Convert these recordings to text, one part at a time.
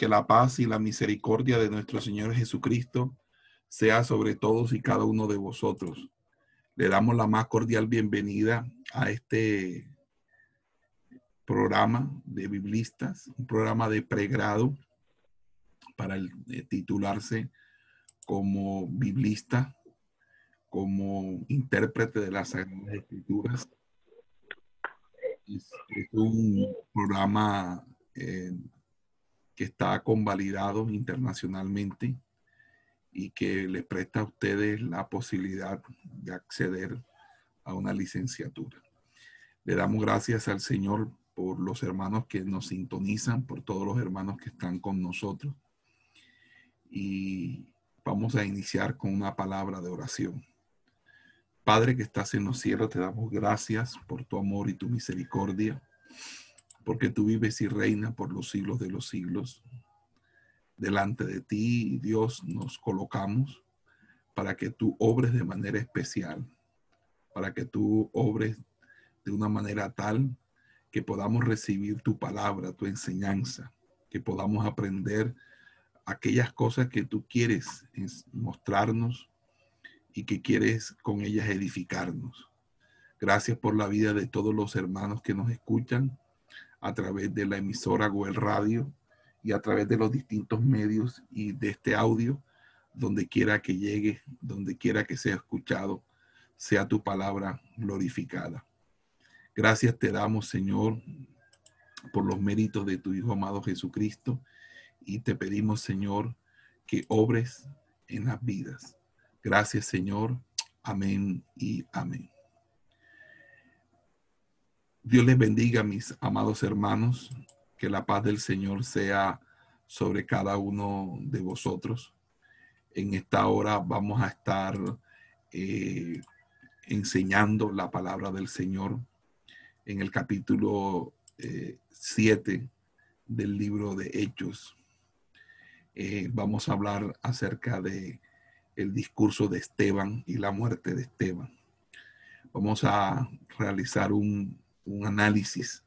que la paz y la misericordia de nuestro Señor Jesucristo sea sobre todos y cada uno de vosotros. Le damos la más cordial bienvenida a este programa de biblistas, un programa de pregrado para titularse como biblista, como intérprete de las Sagradas Escrituras. Es, un programa eh, que está convalidado internacionalmente y que le presta a ustedes la posibilidad de acceder a una licenciatura. Le damos gracias al Señor por los hermanos que nos sintonizan, por todos los hermanos que están con nosotros. Y vamos a iniciar con una palabra de oración. Padre que estás en los cielos, te damos gracias por tu amor y tu misericordia porque tú vives y reinas por los siglos de los siglos. Delante de ti, Dios, nos colocamos para que tú obres de manera especial, para que tú obres de una manera tal que podamos recibir tu palabra, tu enseñanza, que podamos aprender aquellas cosas que tú quieres mostrarnos y que quieres con ellas edificarnos. Gracias por la vida de todos los hermanos que nos escuchan a través de la emisora Goel Radio y a través de los distintos medios y de este audio, donde quiera que llegue, donde quiera que sea escuchado, sea tu palabra glorificada. Gracias te damos, Señor, por los méritos de tu Hijo amado Jesucristo y te pedimos, Señor, que obres en las vidas. Gracias, Señor. Amén y amén. Dios les bendiga, mis amados hermanos, que la paz del Señor sea sobre cada uno de vosotros. En esta hora vamos a estar eh, enseñando la palabra del Señor en el capítulo 7 eh, del libro de Hechos. Eh, vamos a hablar acerca de el discurso de Esteban y la muerte de Esteban. Vamos a realizar un un análisis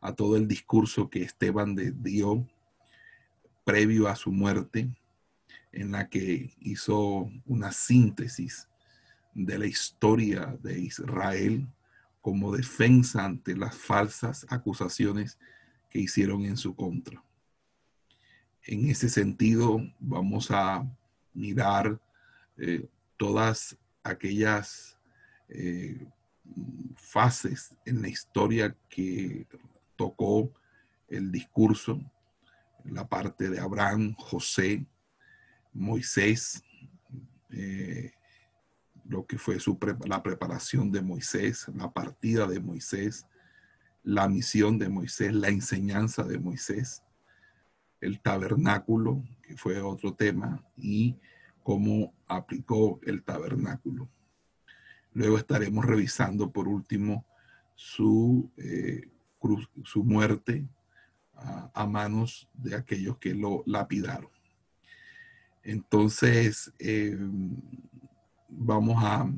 a todo el discurso que Esteban dio previo a su muerte, en la que hizo una síntesis de la historia de Israel como defensa ante las falsas acusaciones que hicieron en su contra. En ese sentido, vamos a mirar eh, todas aquellas eh, fases en la historia que tocó el discurso, la parte de Abraham, José, Moisés, eh, lo que fue su la preparación de Moisés, la partida de Moisés, la misión de Moisés, la enseñanza de Moisés, el tabernáculo, que fue otro tema, y cómo aplicó el tabernáculo. Luego estaremos revisando por último su, eh, su muerte a, manos de aquellos que lo lapidaron. Entonces, eh, vamos a,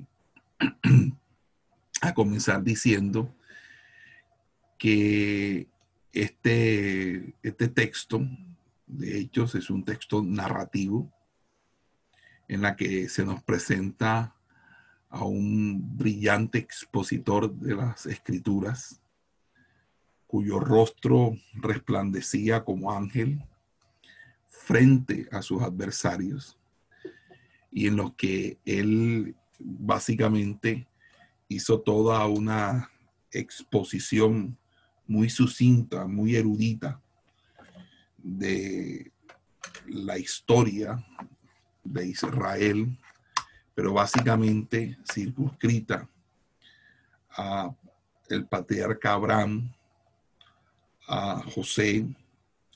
a comenzar diciendo que este, este texto de Hechos es un texto narrativo en la que se nos presenta a un brillante expositor de las escrituras, cuyo rostro resplandecía como ángel frente a sus adversarios y en los que él básicamente hizo toda una exposición muy sucinta, muy erudita de la historia de Israel pero básicamente circunscrita a el patriarca Abraham, a José,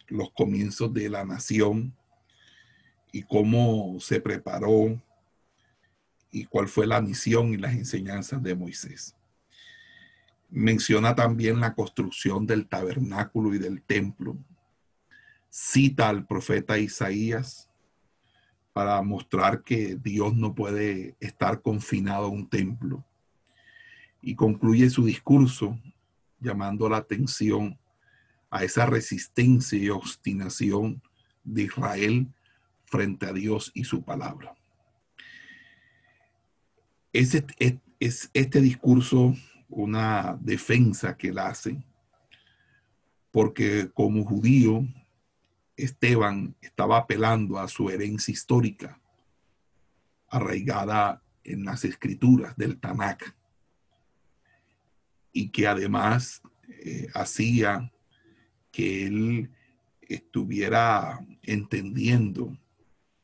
los comienzos de la nación y cómo se preparó y cuál fue la misión y las enseñanzas de Moisés. Menciona también la construcción del tabernáculo y del templo. Cita al profeta Isaías para mostrar que Dios no puede estar confinado a un templo. Y concluye su discurso llamando la atención a esa resistencia y obstinación de Israel frente a Dios y su palabra. Es, es, este discurso una defensa que él hace, porque como judío, Esteban estaba apelando a su herencia histórica, arraigada en las escrituras del Tanakh, y que además eh, hacía que él estuviera entendiendo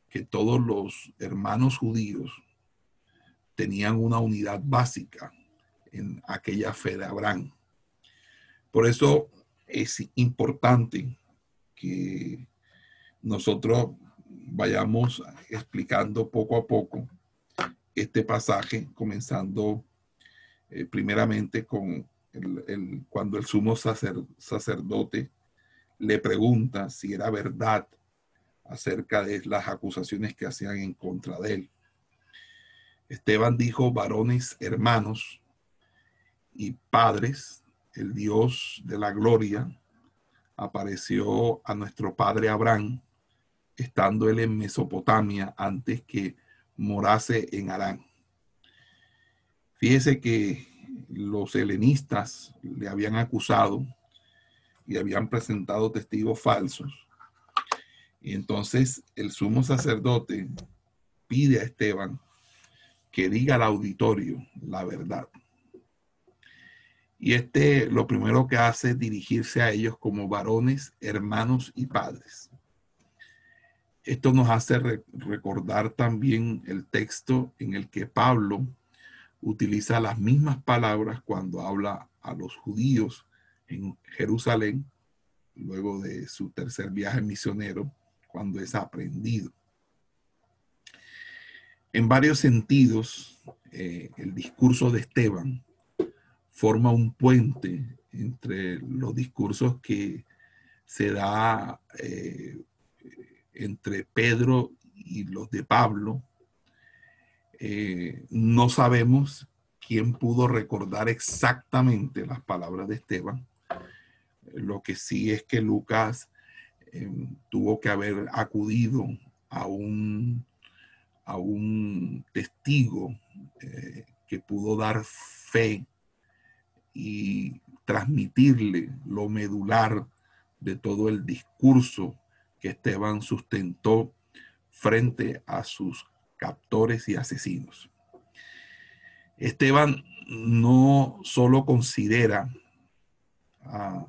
que todos los hermanos judíos tenían una unidad básica en aquella fe de Abraham. Por eso es importante que nosotros vayamos explicando poco a poco este pasaje, comenzando eh, primeramente con el, cuando el sumo sacerdote le pregunta si era verdad acerca de las acusaciones que hacían en contra de él. Esteban dijo, varones hermanos y padres, el Dios de la gloria apareció a nuestro padre Abraham, estando él en Mesopotamia antes que morase en Arán. Fíjese que los helenistas le habían acusado y habían presentado testigos falsos. Y entonces el sumo sacerdote pide a Esteban que diga al auditorio la verdad. Y este lo primero que hace es dirigirse a ellos como varones, hermanos y padres. Esto nos hace recordar también el texto en el que Pablo utiliza las mismas palabras cuando habla a los judíos en Jerusalén, luego de su tercer viaje misionero, cuando es aprendido. En varios sentidos, eh, el discurso de Esteban forma un puente entre los discursos que se da eh, entre Pedro y los de Pablo. Eh, no sabemos quién pudo recordar exactamente las palabras de Esteban. Lo que sí es que Lucas em, tuvo que haber acudido a un a un testigo eh, que pudo dar fe y transmitirle lo medular de todo el discurso que Esteban sustentó frente a sus captores y asesinos. Esteban no solo considera a,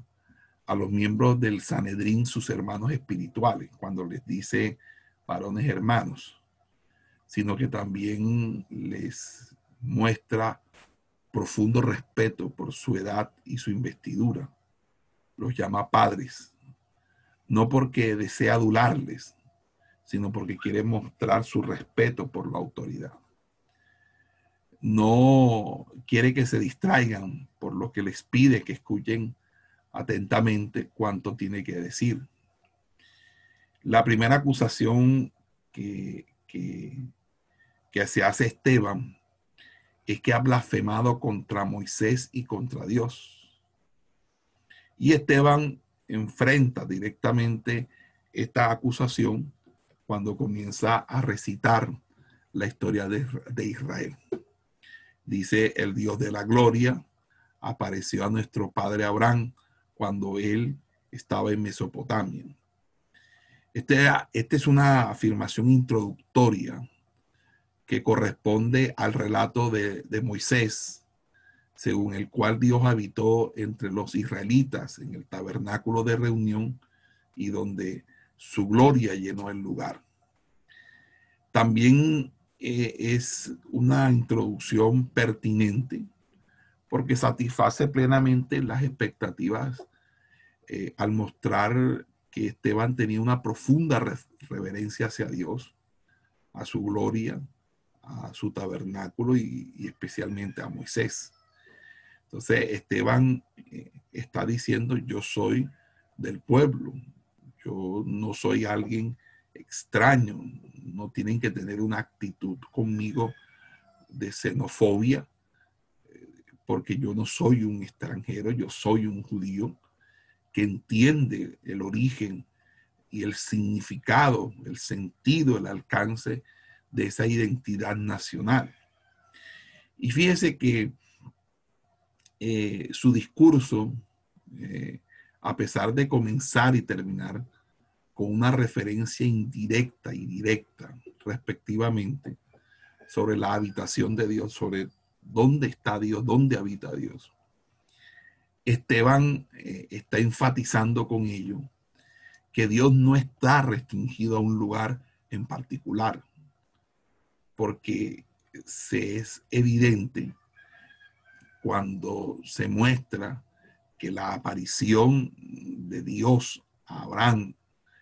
a, los miembros del Sanedrín sus hermanos espirituales, cuando les dice varones hermanos, sino que también les muestra profundo respeto por su edad y su investidura. Los llama padres, no porque desea adularles, sino porque quiere mostrar su respeto por la autoridad. No quiere que se distraigan por lo que les pide que escuchen atentamente cuanto tiene que decir. La primera acusación que, que que se hace Esteban es que ha blasfemado contra Moisés y contra Dios. Y Esteban enfrenta directamente esta acusación cuando comienza a recitar la historia de, de, Israel. Dice, el Dios de la gloria apareció a nuestro padre Abraham cuando él estaba en Mesopotamia. Este, esta es una afirmación introductoria que corresponde al relato de, Moisés, según el cual Dios habitó entre los israelitas en el tabernáculo de reunión y donde su gloria llenó el lugar. También eh, es una introducción pertinente porque satisface plenamente las expectativas eh, al mostrar que Esteban tenía una profunda reverencia hacia Dios, a su gloria, a su tabernáculo y, especialmente a Moisés. Entonces Esteban eh, está diciendo, yo soy del pueblo, yo no soy alguien extraño, no tienen que tener una actitud conmigo de xenofobia, eh, porque yo no soy un extranjero, yo soy un judío que entiende el origen y el significado, el sentido, el alcance de esa identidad nacional. Y fíjese que eh, su discurso, eh, a pesar de comenzar y terminar con una referencia indirecta y directa, respectivamente, sobre la habitación de Dios, sobre dónde está Dios, dónde habita Dios. Esteban eh, está enfatizando con ello que Dios no está restringido a un lugar en particular, porque se es evidente cuando se muestra que la aparición de Dios a Abraham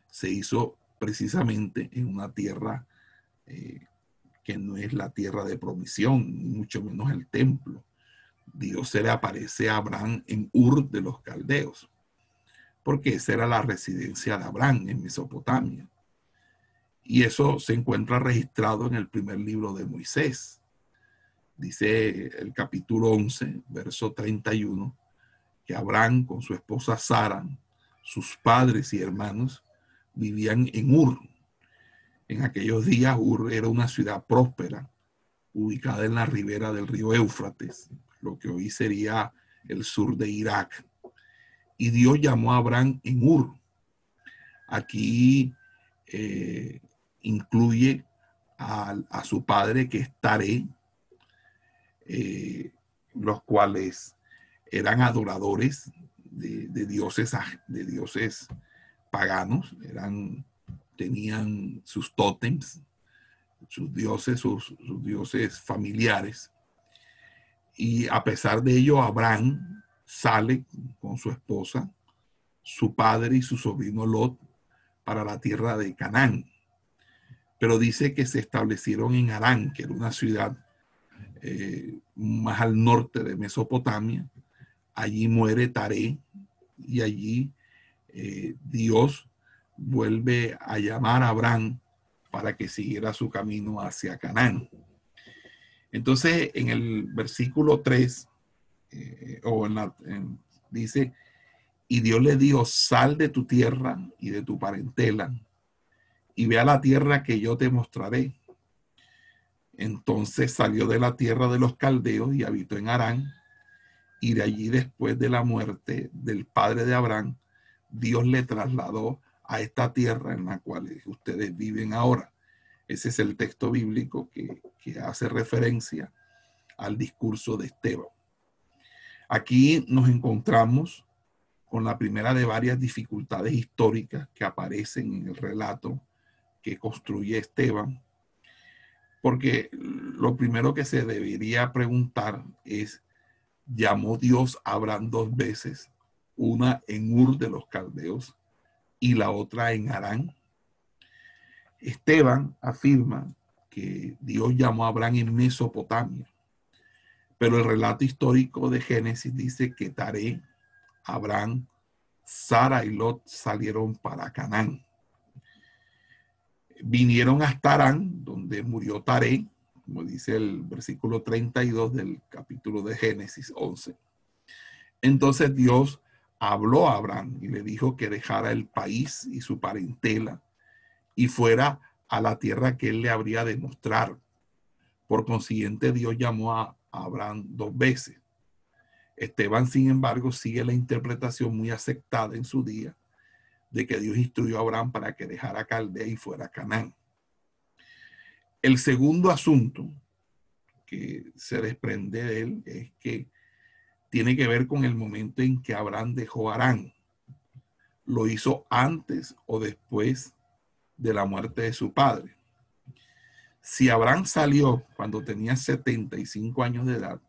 se hizo precisamente en una tierra eh, que no es la tierra de promisión, mucho menos el templo. Dios se le aparece a Abraham en Ur de los Caldeos, porque esa era la residencia de Abraham en Mesopotamia. Y eso se encuentra registrado en el primer libro de Moisés. Dice el capítulo 11, verso 31, que Abraham con su esposa Sara, sus padres y hermanos, vivían en Ur. En aquellos días Ur era una ciudad próspera, ubicada en la ribera del río Éufrates, lo que hoy sería el sur de Irak. Y Dios llamó a Abraham en Ur. Aquí eh, incluye a, su padre que es Taré, eh, los cuales eran adoradores de, dioses, de dioses paganos, eran, tenían sus tótems, sus dioses, sus, dioses familiares. Y a pesar de ello, Abraham sale con su esposa, su padre y su sobrino Lot para la tierra de Canaán pero dice que se establecieron en Arán, que era una ciudad eh, más al norte de Mesopotamia. Allí muere Taré y allí eh, Dios vuelve a llamar a Abraham para que siguiera su camino hacia Canaán. Entonces, en el versículo 3, eh, o en la, dice, y Dios le dio, sal de tu tierra y de tu parentela y ve a la tierra que yo te mostraré. Entonces salió de la tierra de los caldeos y habitó en Arán. Y de allí después de la muerte del padre de Abraham, Dios le trasladó a esta tierra en la cual ustedes viven ahora. Ese es el texto bíblico que, que hace referencia al discurso de Esteban. Aquí nos encontramos con la primera de varias dificultades históricas que aparecen en el relato que construye Esteban, porque lo primero que se debería preguntar es, ¿llamó Dios a Abraham dos veces? Una en Ur de los Caldeos y la otra en Arán. Esteban afirma que Dios llamó a Abraham en Mesopotamia, pero el relato histórico de Génesis dice que Taré, Abraham, Sara y Lot salieron para Canaán vinieron hasta Arán, donde murió Taré, como dice el versículo 32 del capítulo de Génesis 11. Entonces Dios habló a Abraham y le dijo que dejara el país y su parentela y fuera a la tierra que él le habría de mostrar. Por consiguiente, Dios llamó a Abraham dos veces. Esteban, sin embargo, sigue la interpretación muy aceptada en su día de que Dios instruyó a Abraham para que dejara Caldea y fuera Canaán. El segundo asunto que se desprende de él es que tiene que ver con el momento en que Abraham dejó Arán. Lo hizo antes o después de la muerte de su padre. Si Abraham salió cuando tenía 75 años de edad,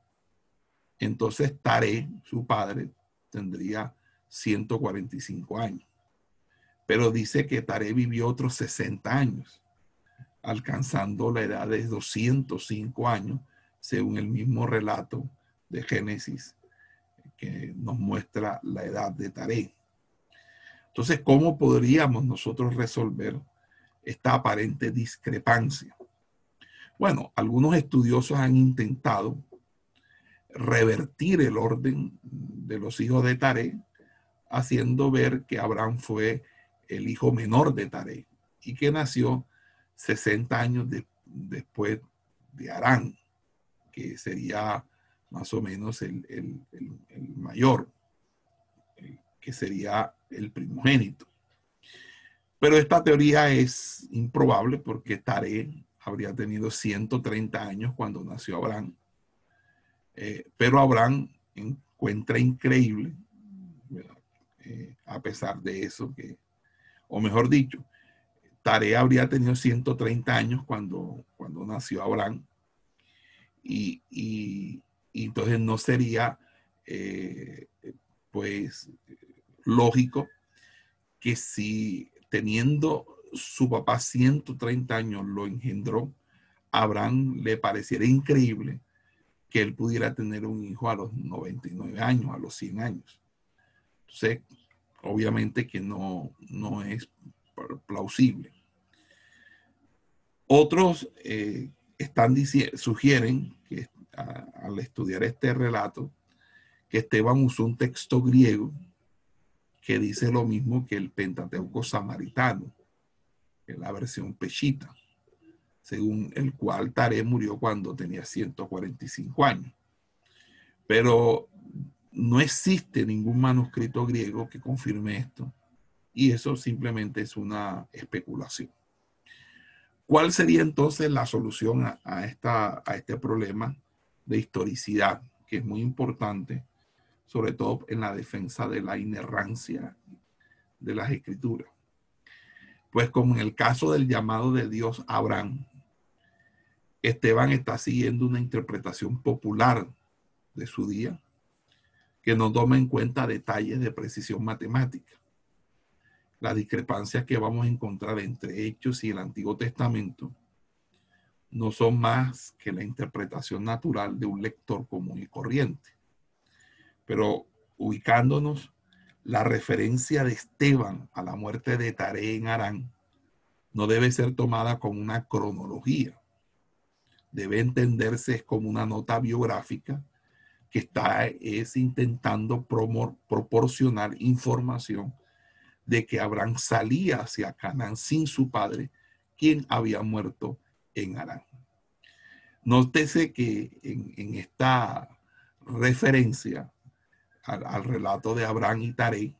entonces Taré, su padre, tendría 145 años. Pero dice que Taré vivió otros 60 años, alcanzando la edad de 205 años, según el mismo relato de Génesis que nos muestra la edad de Taré. Entonces, ¿cómo podríamos nosotros resolver esta aparente discrepancia? Bueno, algunos estudiosos han intentado revertir el orden de los hijos de Taré, haciendo ver que Abraham fue el hijo menor de Taré y que nació 60 años después de Arán, que sería más o menos el, mayor, que sería el primogénito. Pero esta teoría es improbable porque Taré habría tenido 130 años cuando nació Abraham. Eh, pero Abraham encuentra increíble, eh, a pesar de eso, que, o mejor dicho, Taré habría tenido 130 años cuando, cuando nació Abraham. Y, entonces no sería, eh, pues, lógico que si teniendo su papá 130 años lo engendró, Abraham le pareciera increíble que él pudiera tener un hijo a los 99 años, a los 100 años. Entonces, obviamente que no, no es plausible. Otros eh, están sugieren que al estudiar este relato, que Esteban usó un texto griego que dice lo mismo que el Pentateuco samaritano, en la versión pechita, según el cual Taré murió cuando tenía 145 años. Pero no existe ningún manuscrito griego que confirme esto, y eso simplemente es una especulación. ¿Cuál sería entonces la solución a, esta, a este problema de historicidad, que es muy importante sobre todo en la defensa de la inerrancia de las escrituras. Pues como en el caso del llamado de Dios Abraham, Esteban está siguiendo una interpretación popular de su día que no toma en cuenta detalles de precisión matemática. La discrepancia que vamos a encontrar entre Hechos y el Antiguo Testamento no son más que la interpretación natural de un lector común y corriente. Pero ubicándonos, la referencia de Esteban a la muerte de Taré en Arán no debe ser tomada como una cronología. Debe entenderse como una nota biográfica que está es intentando proporcionar información de que Abraham salía hacia Canaán sin su padre, quien había muerto en Arán. Nótese que en, en esta referencia al, relato de Abraham y Taré,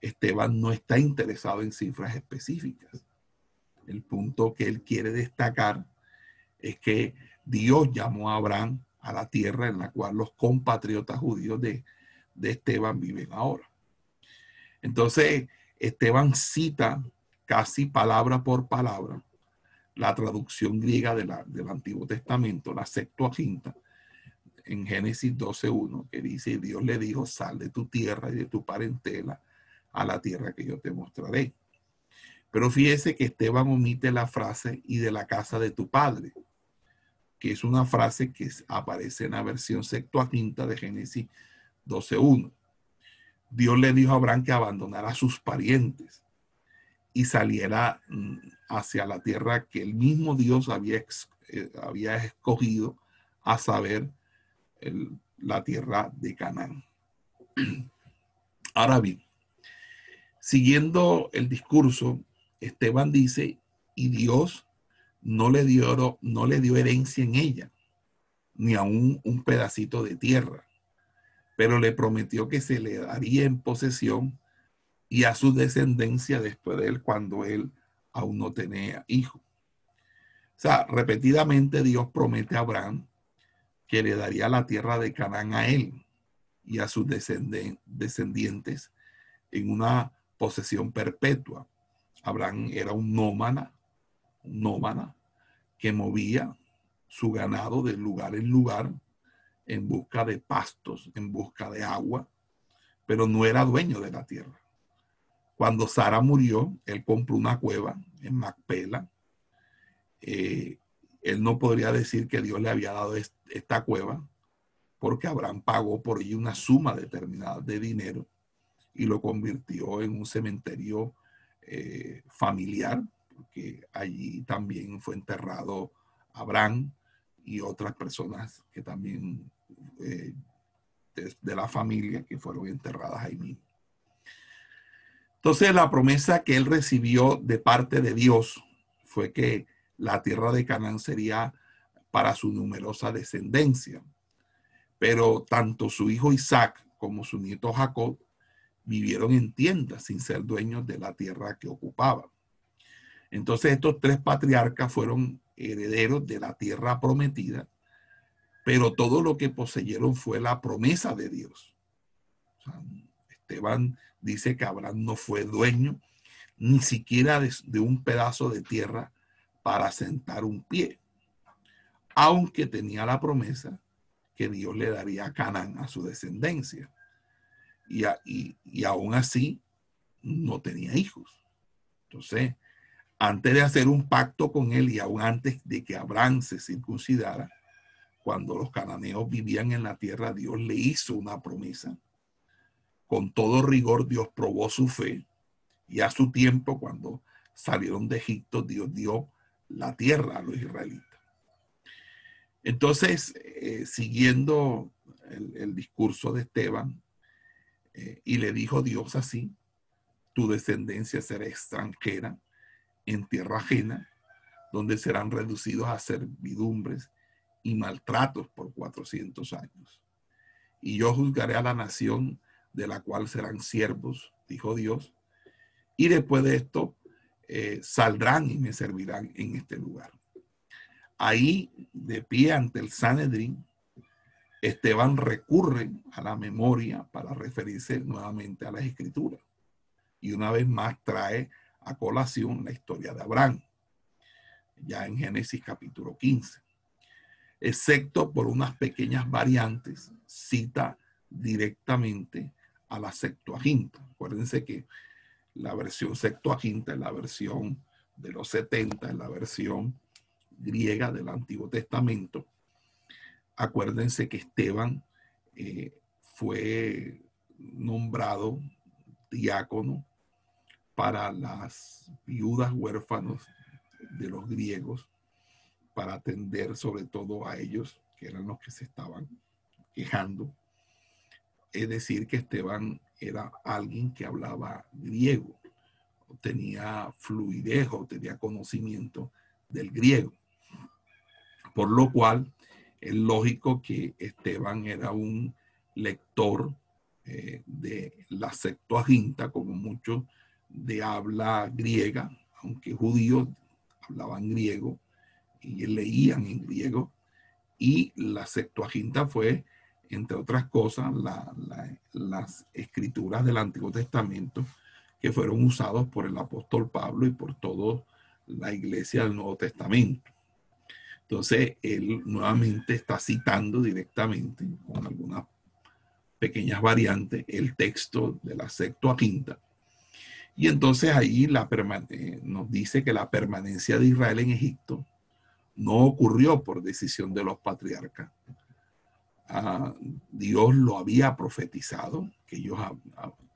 Esteban no está interesado en cifras específicas. El punto que él quiere destacar es que Dios llamó a Abraham a la tierra en la cual los compatriotas judíos de, Esteban viven ahora. Entonces, Esteban cita casi palabra por palabra la traducción griega de la, del Antiguo Testamento, la Septuaginta, en Génesis 12.1, que dice, Dios le dijo, sal de tu tierra y de tu parentela a la tierra que yo te mostraré. Pero fíjese que Esteban omite la frase y de la casa de tu padre, que es una frase que aparece en la versión Septuaginta de Génesis 12.1. Dios le dijo a Abraham que abandonara a sus parientes y saliera mm, hacia la tierra que el mismo Dios había, eh, había escogido, a saber, la tierra de Canaán. Ahora bien, siguiendo el discurso, Esteban dice, y Dios no le dio, no le dio herencia en ella, ni aún un pedacito de tierra, pero le prometió que se le daría en posesión y a su descendencia después de él cuando él aún no tenía hijo. O sea, repetidamente Dios promete a Abraham que le daría la tierra de Canaán a él y a sus descendientes en una posesión perpetua. Abraham era un nómada, nómada que movía su ganado de lugar en lugar en busca de pastos, en busca de agua, pero no era dueño de la tierra. Cuando Sara murió, él compró una cueva en Macpela. Eh, él no podría decir que Dios le había dado esta cueva porque Abraham pagó por ella una suma determinada de dinero y lo convirtió en un cementerio eh, familiar, porque allí también fue enterrado Abraham y otras personas que también eh, de, la familia que fueron enterradas ahí mismo. Entonces la promesa que él recibió de parte de Dios fue que la tierra de Canaán sería para su numerosa descendencia. Pero tanto su hijo Isaac como su nieto Jacob vivieron en tiendas sin ser dueños de la tierra que ocupaban. Entonces estos tres patriarcas fueron herederos de la tierra prometida, pero todo lo que poseyeron fue la promesa de Dios. Esteban dice que Abraham no fue dueño ni siquiera de, un pedazo de tierra para sentar un pie, aunque tenía la promesa que Dios le daría a Canaán a su descendencia. Y, y, aún así no tenía hijos. Entonces, antes de hacer un pacto con él y aún antes de que Abraham se circuncidara, cuando los cananeos vivían en la tierra, Dios le hizo una promesa. Con todo rigor, Dios probó su fe y a su tiempo, cuando salieron de Egipto, Dios dio la tierra a los israelitas. Entonces, eh, siguiendo el, discurso de Esteban, eh, y le dijo Dios así, tu descendencia será extranjera en tierra ajena, donde serán reducidos a servidumbres y maltratos por 400 años. Y yo juzgaré a la nación de la cual serán siervos, dijo Dios, y después de esto eh, saldrán y me servirán en este lugar. Ahí, de pie ante el Sanedrín, Esteban recurre a la memoria para referirse nuevamente a las escrituras. Y una vez más trae a colación la historia de Abraham, ya en Génesis capítulo 15. Excepto por unas pequeñas variantes, cita directamente a la Septuaginta. Acuérdense que la versión Septuaginta es la versión de los 70, es la versión griega del Antiguo Testamento Acuérdense que Esteban eh, fue nombrado diácono para las viudas huérfanos de los griegos, para atender sobre todo a ellos, que eran los que se estaban quejando. Es decir, que Esteban era alguien que hablaba griego, tenía fluidez o tenía conocimiento del griego. Por lo cual, es lógico que Esteban era un lector eh, de la Septuaginta, como muchos de habla griega, aunque judíos hablaban griego y leían en griego. Y la Septuaginta fue, entre otras cosas, las escrituras del Antiguo Testamento que fueron usados por el apóstol Pablo y por toda la iglesia del Nuevo Testamento. Entonces, él nuevamente está citando directamente, con algunas pequeñas variantes, el texto de la Septuaginta. Y entonces ahí la eh, nos dice que la permanencia de Israel en Egipto no ocurrió por decisión de los patriarcas. Ah, Dios lo había profetizado, que ellos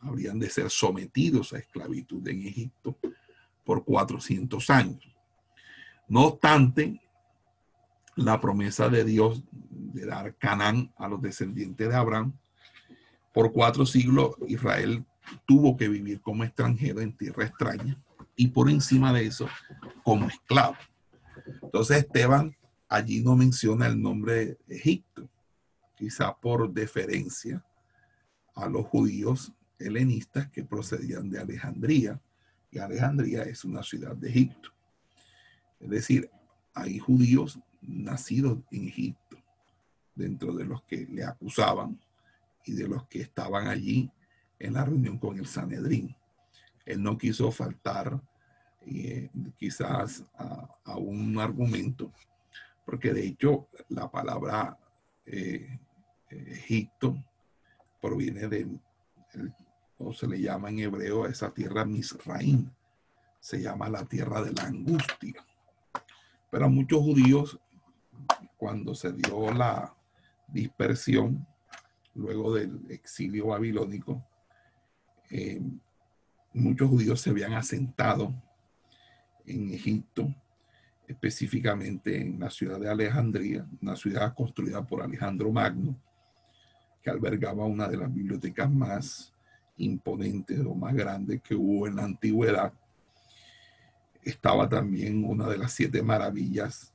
habrían de ser sometidos a esclavitud en Egipto por 400 años. No obstante, la promesa de Dios de dar Canaán a los descendientes de Abraham. Por cuatro siglos Israel tuvo que vivir como extranjero en tierra extraña y por encima de eso como esclavo. Entonces Esteban allí no menciona el nombre de Egipto, quizá por deferencia a los judíos helenistas que procedían de Alejandría, y Alejandría es una ciudad de Egipto. Es decir, hay judíos nacidos en Egipto, dentro de los que le acusaban y de los que estaban allí en la reunión con el Sanedrín. Él no quiso faltar eh, quizás a, un argumento, porque de hecho la palabra eh, Egipto proviene del o se le llama en hebreo a esa tierra Misraim, se llama la tierra de la angustia. Pero a muchos judíos, cuando se dio la dispersión, luego del exilio babilónico, eh, muchos judíos se habían asentado en Egipto, específicamente en la ciudad de Alejandría, una ciudad construida por Alejandro Magno, que albergaba una de las bibliotecas más imponentes o más grandes que hubo en la antigüedad. Estaba también una de las siete maravillas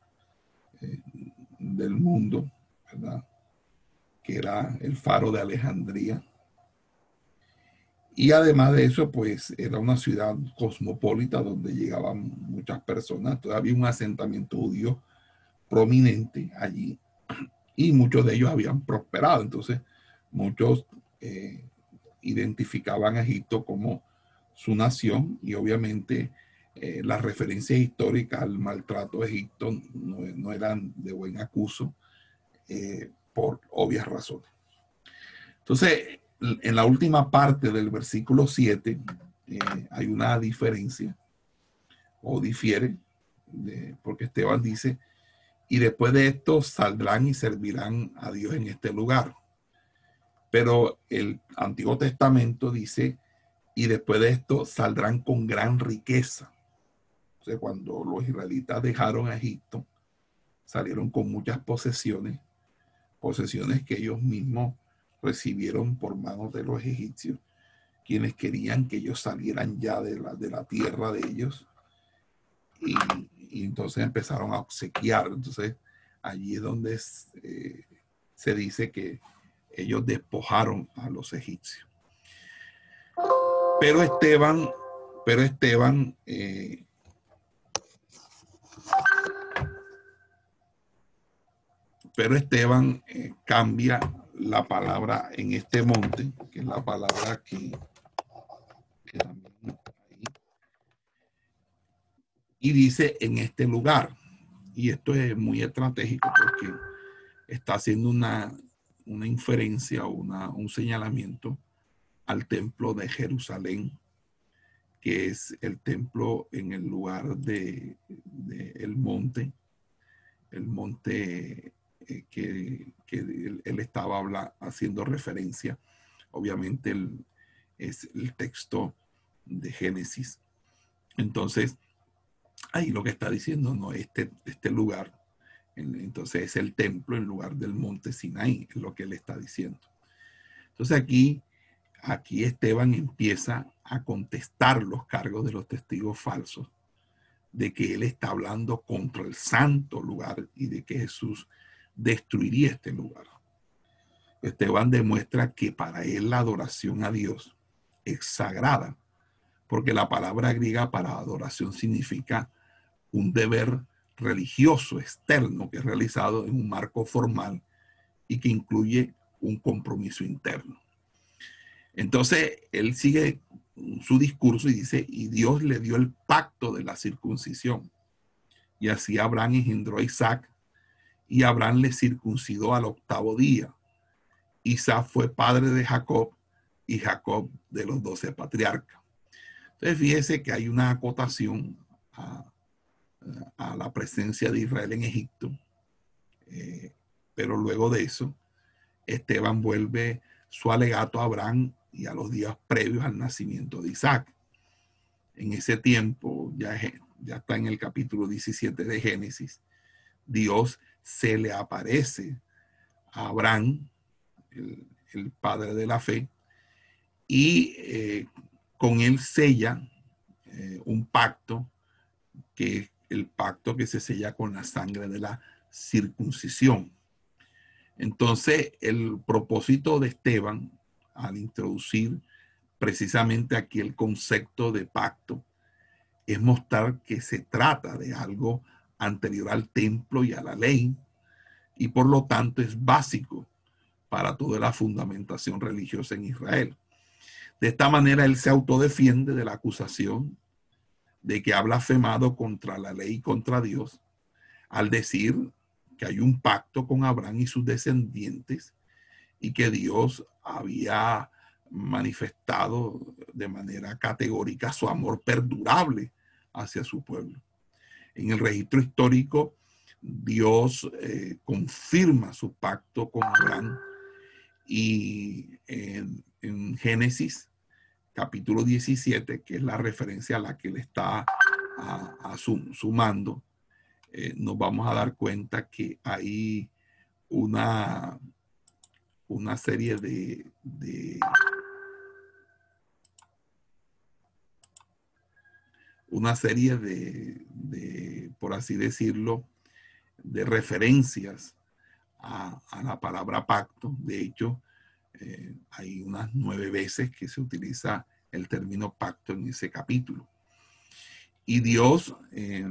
eh, del mundo, ¿verdad? que era el faro de Alejandría y además de eso, pues era una ciudad cosmopolita donde llegaban muchas personas. Todavía un asentamiento judío prominente allí y muchos de ellos habían prosperado. Entonces, muchos eh, identificaban a Egipto como su nación y obviamente eh, las referencias históricas al maltrato de Egipto no, eran de buen acuso eh, por obvias razones. Entonces, en la última parte del versículo 7 eh, hay una diferencia o difiere, porque Esteban dice, y después de esto saldrán y servirán a Dios en este lugar. Pero el Antiguo Testamento dice, y después de esto saldrán con gran riqueza. O sea, cuando los israelitas dejaron Egipto, salieron con muchas posesiones, posesiones que ellos mismos recibieron por manos de los egipcios, quienes querían que ellos salieran ya de la, de la tierra de ellos. Y, entonces empezaron a obsequiar. Entonces allí es donde eh, se dice que ellos despojaron a los egipcios. Pero Esteban, pero Esteban eh, pero Esteban eh, cambia la palabra en este monte, que es la palabra que, y dice en este lugar. Y esto es muy estratégico porque está haciendo una, una inferencia, una, un señalamiento al templo de Jerusalén, que es el templo en el lugar de, de el monte, el monte que, él, estaba haciendo referencia. Obviamente es el texto de Génesis. Entonces, ahí lo que está diciendo, no, este, este lugar, entonces es el templo en lugar del monte Sinaí, lo que él está diciendo. Entonces aquí, aquí Esteban empieza a contestar los cargos de los testigos falsos de que él está hablando contra el santo lugar y de que Jesús destruiría este lugar. Esteban demuestra que para él la adoración a Dios es sagrada, porque la palabra griega para adoración significa un deber religioso externo que es realizado en un marco formal y que incluye un compromiso interno. Entonces, él sigue su discurso y dice, y Dios le dio el pacto de la circuncisión. Y así Abraham engendró a Isaac y Abraham le circuncidó al octavo día. Isaac fue padre de Jacob y Jacob de los doce patriarcas. Entonces fíjese que hay una acotación a, la presencia de Israel en Egipto, eh, pero luego de eso, Esteban vuelve su alegato a Abraham y a los días previos al nacimiento de Isaac. En ese tiempo, ya, está en el capítulo 17 de Génesis, Dios se le aparece a Abraham, el, padre de la fe, y eh, con él sella eh, un pacto, que es el pacto que se sella con la sangre de la circuncisión. Entonces, el propósito de Esteban al introducir precisamente aquí el concepto de pacto es mostrar que se trata de algo anterior al templo y a la ley, y por lo tanto es básico para toda la fundamentación religiosa en Israel. De esta manera él se autodefiende de la acusación de que ha blasfemado contra la ley y contra Dios al decir que hay un pacto con Abraham y sus descendientes y que Dios había manifestado de manera categórica su amor perdurable hacia su pueblo. En el registro histórico, Dios eh, confirma su pacto con Abraham y en, Génesis capítulo 17, que es la referencia a la que le está sumando, eh, nos vamos a dar cuenta que hay una, una serie de, una serie de, por así decirlo, de referencias a, la palabra pacto. De hecho, eh, hay unas nueve veces que se utiliza el término pacto en ese capítulo. Y Dios, eh,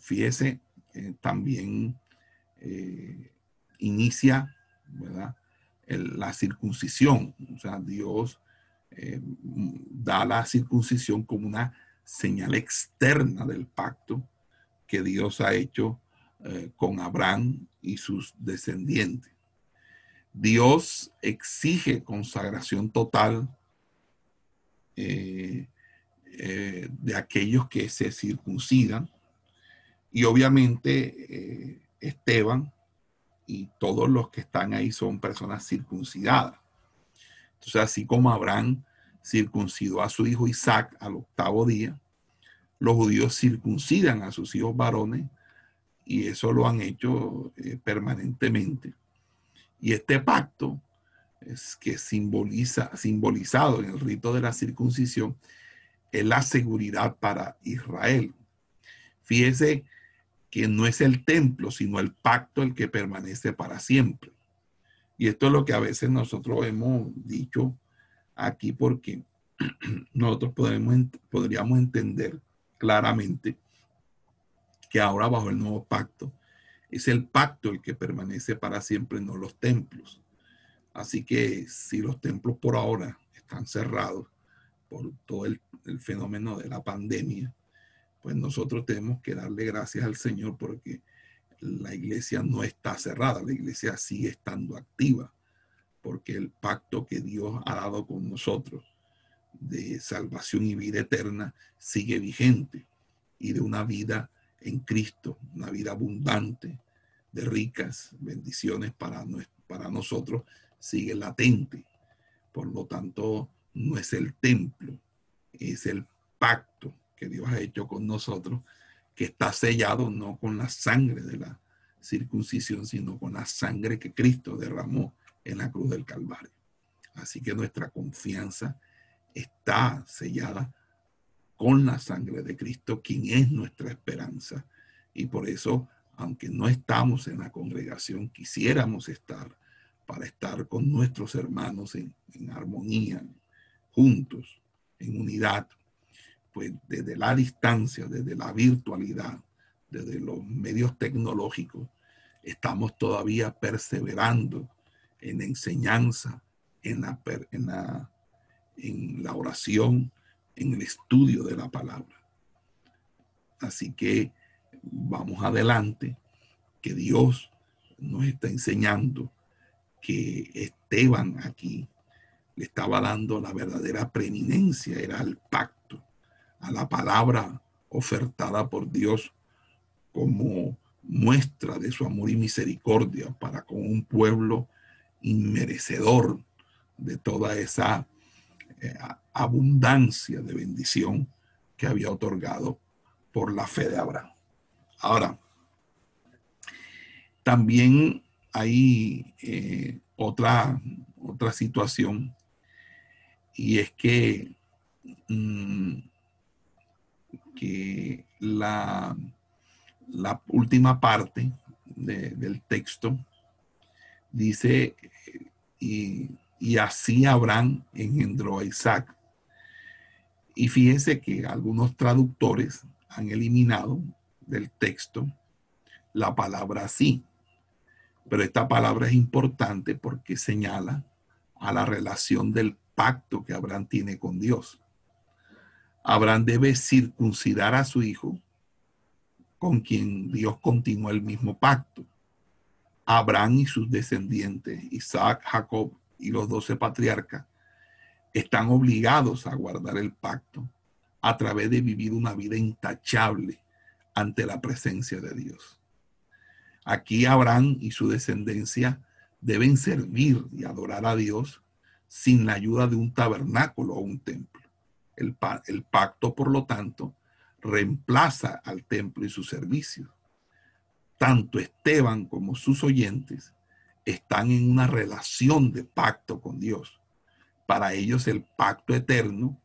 fíjese, eh, también inicia, ¿verdad? la circuncisión. O sea, Dios da la circuncisión como una señal externa del pacto que Dios ha hecho eh, con Abraham y sus descendientes. Dios exige consagración total eh, eh, de aquellos que se circuncidan y obviamente Esteban y todos los que están ahí son personas circuncidadas. Entonces, así como Abraham circuncidó a su hijo Isaac al octavo día, los judíos circuncidan a sus hijos varones y eso lo han hecho eh, permanentemente. Y este pacto es que simboliza, simbolizado en el rito de la circuncisión, es la seguridad para Israel. Fíjese que no es el templo, sino el pacto el que permanece para siempre. Y esto es lo que a veces nosotros hemos dicho aquí porque nosotros podríamos entender claramente que ahora bajo el nuevo pacto es el pacto el que permanece para siempre, no los templos. Así que si los templos por ahora están cerrados por todo el fenómeno de la pandemia, pues nosotros tenemos que darle gracias al Señor porque la iglesia no está cerrada, la iglesia sigue estando activa porque el pacto que Dios ha dado con nosotros de salvación y vida eterna sigue vigente y de una vida en Cristo, una vida abundante de ricas bendiciones para, para nosotros sigue latente. Por lo tanto, no es el templo, es el pacto que Dios ha hecho con nosotros, que está sellado no con la sangre de la circuncisión, sino con la sangre que Cristo derramó en la cruz del Calvario. Así que nuestra confianza está sellada con la sangre de Cristo, quien es nuestra esperanza. Y por eso, aunque no estamos en la congregación, quisiéramos estar para estar con nuestros hermanos en, armonía, juntos, en unidad, pues desde la distancia, desde la virtualidad, desde los medios tecnológicos, estamos todavía perseverando en enseñanza, en la, en la, en la oración, en el estudio de la palabra. Así que vamos adelante, que Dios nos está enseñando que Esteban aquí le estaba dando la verdadera preeminencia, era el pacto, a la palabra ofertada por Dios como muestra de su amor y misericordia para con un pueblo inmerecedor de toda esa eh, abundancia de bendición que había otorgado por la fe de Abraham. Ahora, también hay eh, otra, otra situación y es que, mm, que la, la última parte del texto dice, y, así Abraham engendró a Isaac. Y fíjense que algunos traductores han eliminado del texto la palabra así. Pero esta palabra es importante porque señala a la relación del pacto que Abraham tiene con Dios. Abraham debe circuncidar a su hijo con quien Dios continúa el mismo pacto. Abraham y sus descendientes, Isaac, Jacob y los doce patriarcas, están obligados a guardar el pacto a través de vivir una vida intachable ante la presencia de Dios. Aquí Abraham y su descendencia deben servir y adorar a Dios sin la ayuda de un tabernáculo o un templo. El, el pacto, por lo tanto, reemplaza al templo y su servicio. Tanto Esteban como sus oyentes están en una relación de pacto con Dios. Para ellos el pacto eterno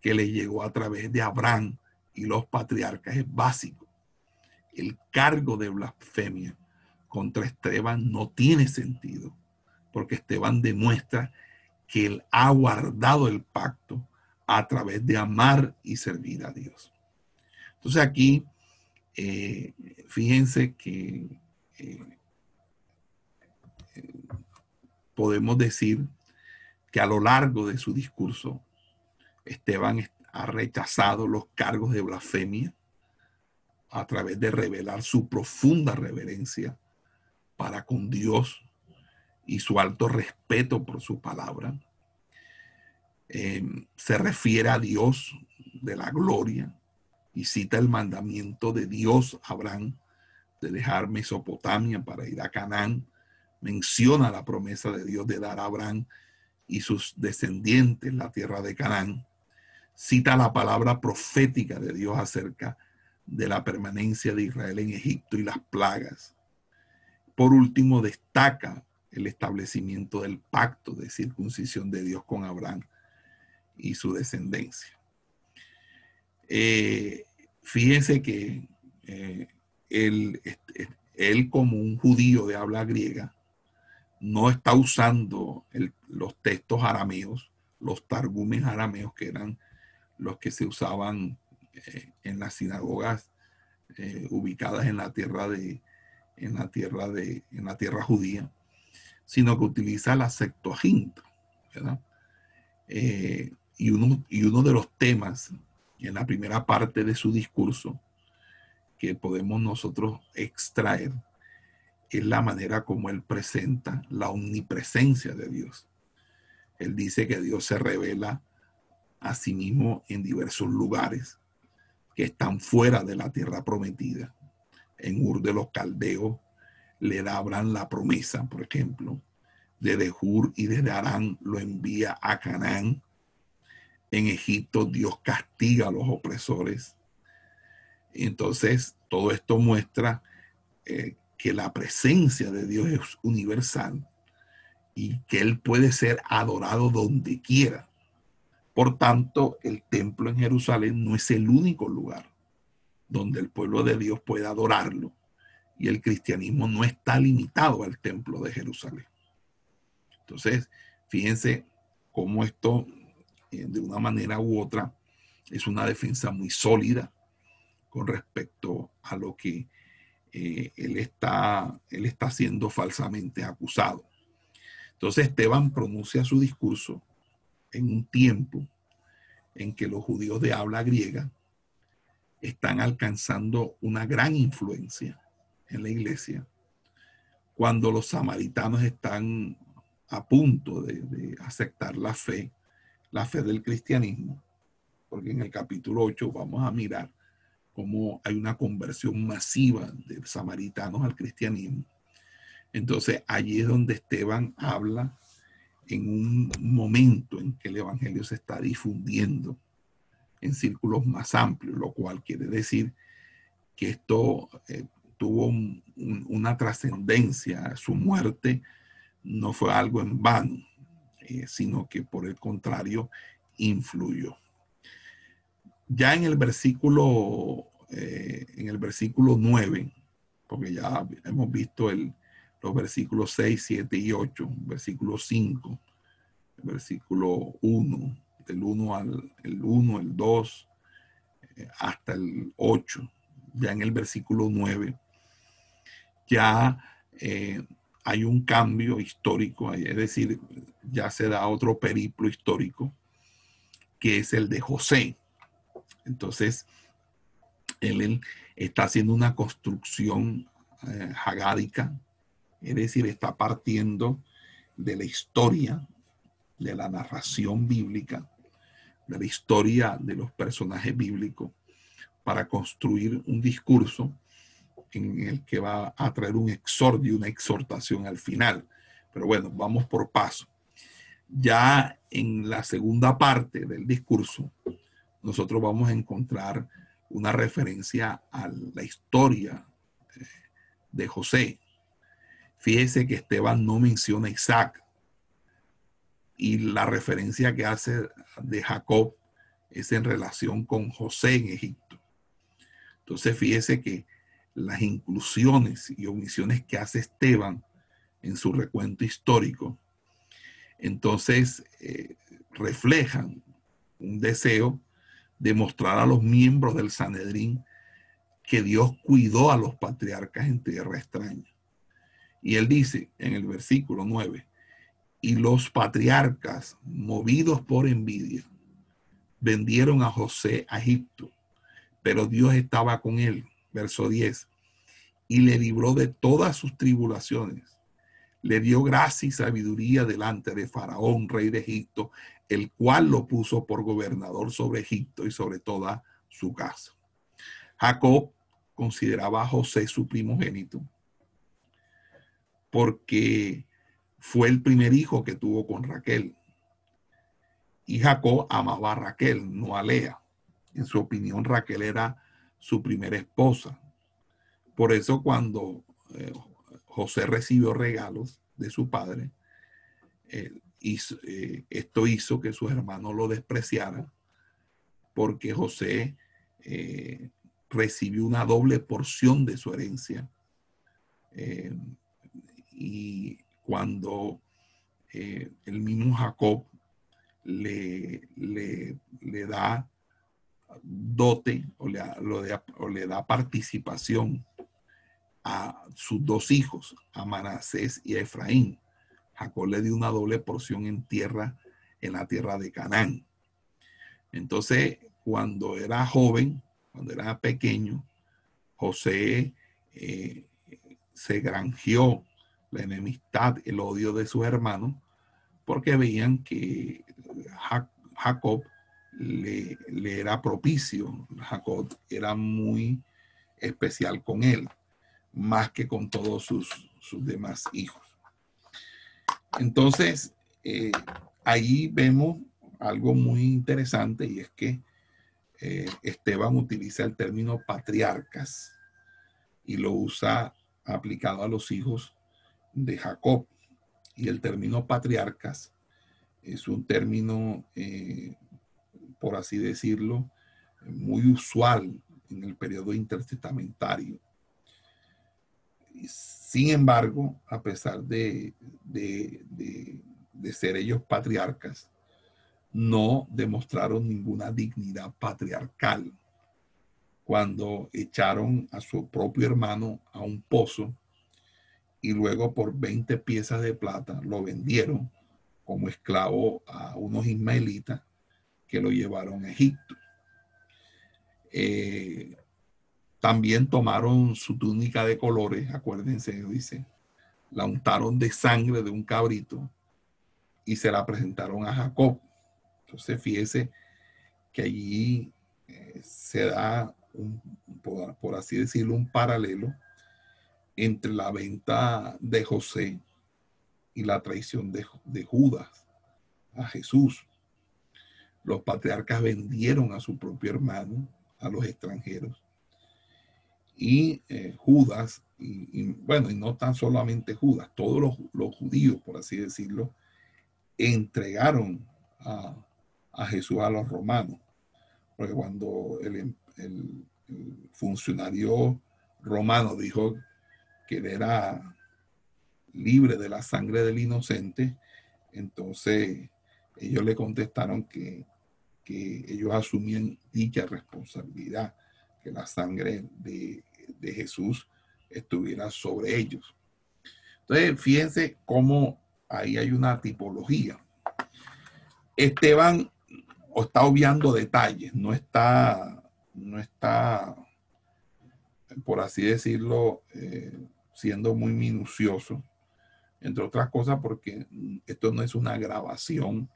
que les llegó a través de Abraham y los patriarcas es básico. El cargo de blasfemia contra Esteban no tiene sentido, porque Esteban demuestra que él ha guardado el pacto a través de amar y servir a Dios. Entonces aquí, eh, fíjense que eh, podemos decir que a lo largo de su discurso, Esteban ha rechazado los cargos de blasfemia a través de revelar su profunda reverencia para con Dios y su alto respeto por su palabra. Em, se refiere a Dios de la gloria y cita el mandamiento de Dios a Abraham de dejar Mesopotamia para ir a Canaán menciona la promesa de Dios de dar a Abraham y sus descendientes la tierra de Canaán, cita la palabra profética de Dios acerca de la permanencia de Israel en Egipto y las plagas. Por último, destaca el establecimiento del pacto de circuncisión de Dios con Abraham y su descendencia. Eh, fíjense que eh, él, él, como un judío de habla griega, no está usando los textos arameos, los targumes arameos que eran los que se usaban eh, en las sinagogas eh, ubicadas en la tierra de en la tierra de en la tierra judía, sino que utiliza la Septuaginta, eh, y, uno, y uno de los temas en la primera parte de su discurso que podemos nosotros extraer es la manera como él presenta la omnipresencia de Dios. Él dice que Dios se revela a sí mismo en diversos lugares que están fuera de la tierra prometida. En Ur de los Caldeos le dabran la promesa, por ejemplo. Desde Hur y desde Arán lo envía a Canaán. En Egipto Dios castiga a los opresores. Entonces, todo esto muestra eh, que la presencia de Dios es universal y que Él puede ser adorado donde quiera. Por tanto, el templo en Jerusalén no es el único lugar donde el pueblo de Dios puede adorarlo. Y el cristianismo no está limitado al templo de Jerusalén. Entonces, fíjense cómo esto, de una manera u otra, es una defensa muy sólida con respecto a lo que eh, él, está, él está siendo falsamente acusado. Entonces Esteban pronuncia su discurso en un tiempo en que los judíos de habla griega están alcanzando una gran influencia en la iglesia, cuando los samaritanos están a punto de, de, aceptar la fe, la fe del cristianismo, porque en el capítulo 8 vamos a mirar cómo hay una conversión masiva de samaritanos al cristianismo. Entonces allí es donde Esteban habla en un momento en que el Evangelio se está difundiendo en círculos más amplios, lo cual quiere decir que esto eh, tuvo una trascendencia, su muerte no fue algo en vano, eh, sino que por el contrario influyó. Ya en el versículo, eh, en el versículo 9, porque ya hemos visto el, los versículos 6, 7 y 8, versículo 5, el versículo 1, del 1 al el 1, el 2, eh, hasta el 8. Ya en el versículo 9, ya eh, hay un cambio histórico, es decir, ya se da otro periplo histórico, que es el de José. Entonces, él, está haciendo una construcción eh, hagádica, es decir, está partiendo de la historia de la narración bíblica, de la historia de los personajes bíblicos, para construir un discurso en el que va a traer un exordio, una exhortación al final. Pero bueno, vamos por paso. Ya en la segunda parte del discurso, nosotros vamos a encontrar una referencia a la historia eh, de José. Fíjese que Esteban no menciona a Isaac y la referencia que hace de Jacob es en relación con José en Egipto. Entonces fíjese que las inclusiones y omisiones que hace Esteban en su recuento histórico, entonces eh, reflejan un deseo de mostrar a los miembros del Sanedrín que Dios cuidó a los patriarcas en tierra extraña. Y él dice en el versículo 9, y los patriarcas, movidos por envidia, vendieron a José a Egipto, pero Dios estaba con él. Verso 10, y le libró de todas sus tribulaciones. Le dio gracia y sabiduría delante de Faraón, rey de Egipto, el cual lo puso por gobernador sobre Egipto y sobre toda su casa. Jacob consideraba a José su primogénito porque fue el primer hijo que tuvo con Raquel. Y Jacob amaba a Raquel, no a Lea. En su opinión, Raquel era su primera esposa. Por eso cuando eh, José recibió regalos de su padre, eh, eh, esto hizo que sus hermanos lo despreciaran, porque José recibió una doble porción de su herencia. y cuando el mismo Jacob le, le, le da dote o le, da participación a sus dos hijos, a Manasés y a Efraín. Jacob le dio una doble porción en tierra, en la tierra de Canaán. Entonces, cuando era joven, cuando era pequeño, José eh, se granjeó la enemistad, el odio de sus hermanos, porque veían que Jacob le, era propicio. Jacob era muy especial con él más que con todos sus, demás hijos. Entonces, eh, ahí vemos algo muy interesante y es que eh, Esteban utiliza el término patriarcas y lo usa aplicado a los hijos de Jacob. Y el término patriarcas es un término, eh, por así decirlo, muy usual en el periodo intertestamentario sin embargo, a pesar de, ser ellos patriarcas, no demostraron ninguna dignidad patriarcal. Cuando echaron a su propio hermano a un pozo y luego por 20 piezas de plata lo vendieron como esclavo a unos ismaelitas que lo llevaron a Egipto. Eh, también tomaron su túnica de colores, acuérdense, dice, la untaron de sangre de un cabrito y se la presentaron a Jacob. Entonces, fíjese que allí eh, se da, un, por, así decirlo, un paralelo entre la venta de José y la traición de, de Judas a Jesús. Los patriarcas vendieron a su propio hermano a los extranjeros y eh, Judas, y, bueno, y no tan solamente Judas, todos los, judíos, por así decirlo, entregaron a, Jesús a los romanos. Porque cuando el, funcionario romano dijo que él era libre de la sangre del inocente, entonces ellos le contestaron que, que ellos asumían dicha responsabilidad, que la sangre de Jesús estuviera sobre ellos. Entonces, fíjense cómo ahí hay una tipología. Esteban está obviando detalles, no está, no está, por así decirlo, eh, siendo muy minucioso, entre otras cosas porque esto no es una grabación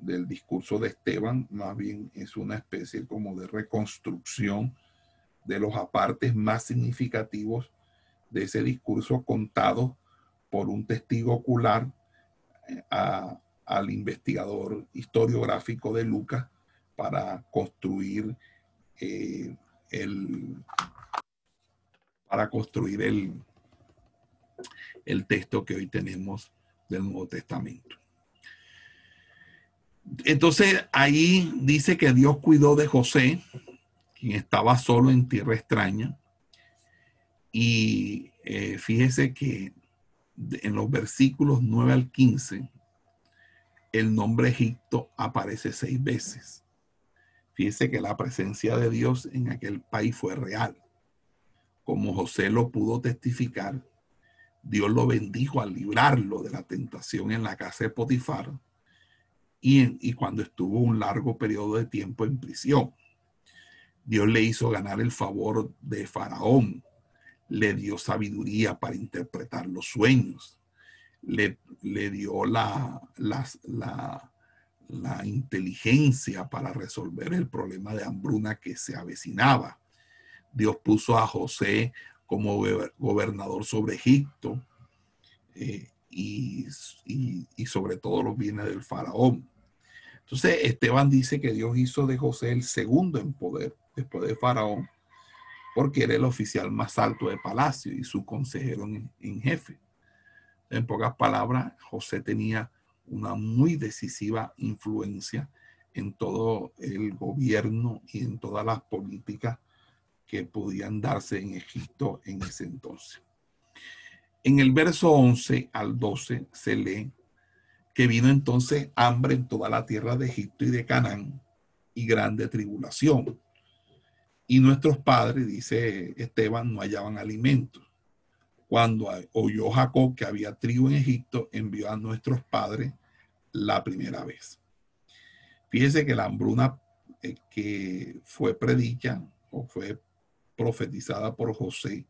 del discurso de Esteban, más bien es una especie como de reconstrucción de los apartes más significativos de ese discurso contado por un testigo ocular eh, al investigador historiográfico de Lucas para construir eh, el para construir el, el texto que hoy tenemos del Nuevo Testamento. Entonces ahí dice que Dios cuidó de José, quien estaba solo en tierra extraña. Y eh, fíjese que en los versículos 9 al 15, el nombre Egipto aparece seis veces. Fíjese que la presencia de Dios en aquel país fue real. Como José lo pudo testificar, Dios lo bendijo al librarlo de la tentación en la casa de Potifar y, cuando estuvo un largo periodo de tiempo en prisión. Dios le hizo ganar el favor de Faraón, le dio sabiduría para interpretar los sueños, le, le dio la, la, la, la, inteligencia para resolver el problema de hambruna que se avecinaba. Dios puso a José como gobernador sobre Egipto eh, y, y, y sobre todo los bienes del faraón. Entonces Esteban dice que Dios hizo de José el segundo en poder después de Faraón, porque era el oficial más alto de palacio y su consejero en, en jefe. En pocas palabras, José tenía una muy decisiva influencia en todo el gobierno y en todas las políticas que podían darse en Egipto en ese entonces. En el verso 11 al 12 se lee que vino entonces hambre en toda la tierra de Egipto y de Canaán y grande tribulación y nuestros padres, dice Esteban, no hallaban alimentos. Cuando oyó Jacob que había trigo en Egipto, envió a nuestros padres la primera vez. Fíjese que la hambruna eh, que fue predicha o fue profetizada por José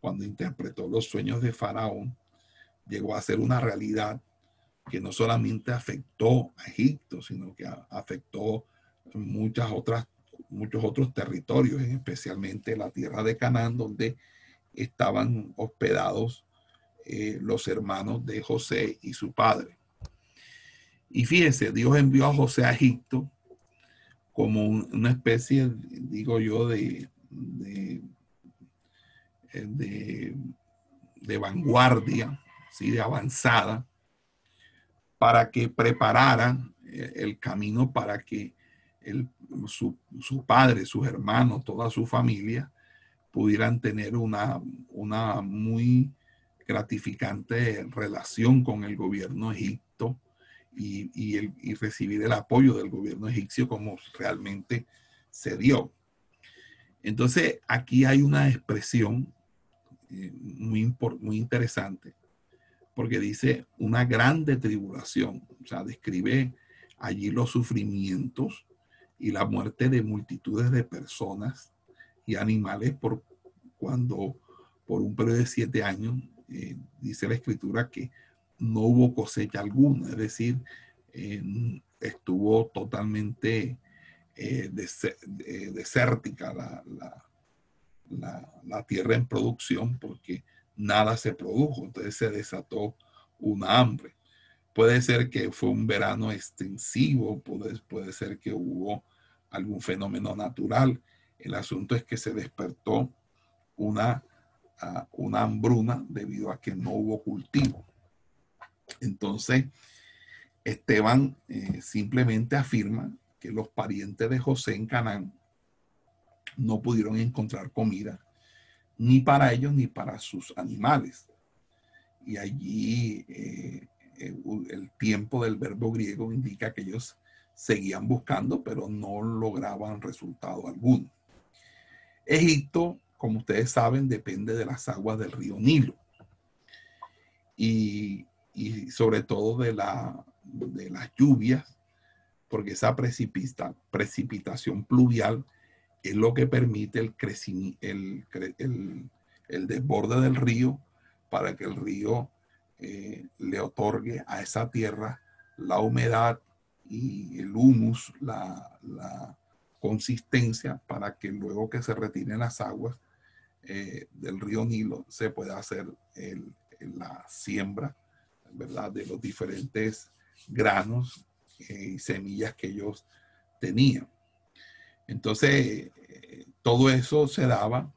cuando interpretó los sueños de Faraón, llegó a ser una realidad que no solamente afectó a Egipto, sino que afectó muchas otras muchos otros territorios, especialmente la tierra de Canaán, donde estaban hospedados eh, los hermanos de José y su padre. Y fíjese, Dios envió a José a Egipto como una especie, digo yo, de, de, eh, de, vanguardia, ¿sí? de avanzada, para que prepararan eh, el camino para que su, padre, sus hermanos, toda su familia pudieran tener una, una muy gratificante relación con el gobierno egipto y, y, recibir el apoyo del gobierno egipcio como realmente se dio. Entonces, aquí hay una expresión eh, muy, muy interesante, porque dice una grande tribulación, o sea, describe allí los sufrimientos y la muerte de multitudes de personas y animales por cuando por un periodo de siete años eh, dice la escritura que no hubo cosecha alguna, es decir, eh, estuvo totalmente eh, desértica la, la, la, tierra en producción porque nada se produjo, entonces se desató una hambre. Puede ser que fue un verano extensivo, puede, ser que hubo algún fenómeno natural. El asunto es que se despertó una, ah, una hambruna debido a que no hubo cultivo. Entonces, Esteban eh, simplemente afirma que los parientes de José en Canaán no pudieron encontrar comida ni para ellos ni para sus animales. Y allí eh, el, tiempo del verbo griego indica que ellos seguían buscando, pero no lograban resultado alguno. Egipto, como ustedes saben, depende de las aguas del río Nilo y, sobre todo de, la, de las lluvias, porque esa precipita, precipitación pluvial es lo que permite el, el, el, el desborde del río para que el río eh, le otorgue a esa tierra la humedad y el humus, la, consistencia para que luego que se retiren las aguas eh, del río Nilo se pueda hacer la siembra, ¿verdad? De los diferentes granos y semillas que ellos tenían. Entonces, todo eso se daba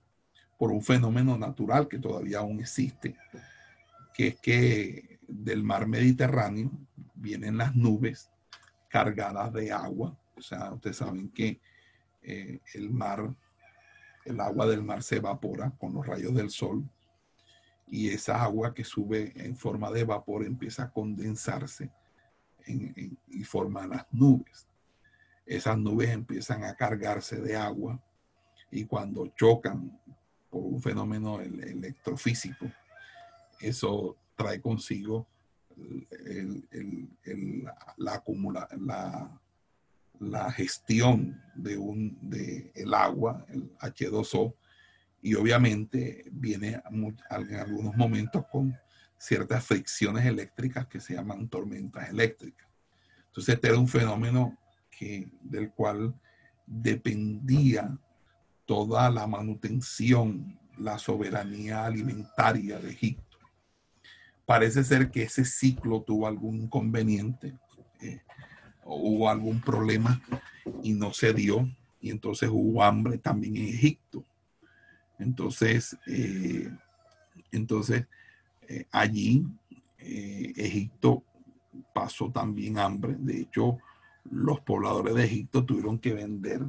por un fenómeno natural que todavía aún existe, que es que del mar Mediterráneo vienen las nubes cargadas de agua. O sea, ustedes saben que eh, el mar, el agua del mar se evapora con los rayos del sol y esa agua que sube en forma de vapor empieza a condensarse y forma las nubes. Esas nubes empiezan a cargarse de agua y cuando chocan por un fenómeno electrofísico, eso trae consigo la, acumula, la, gestión de un de el agua, el H2O, y obviamente viene en algunos momentos con ciertas fricciones eléctricas que se llaman tormentas eléctricas. Entonces este era un fenómeno del cual dependía toda la manutención, la soberanía alimentaria de Egipto. Parece ser que ese ciclo tuvo algún inconveniente, eh, hubo algún problema y no se dio, y entonces hubo hambre también en Egipto. Entonces, eh, entonces eh, allí Egipto pasó también hambre. De hecho, los pobladores de Egipto tuvieron que vender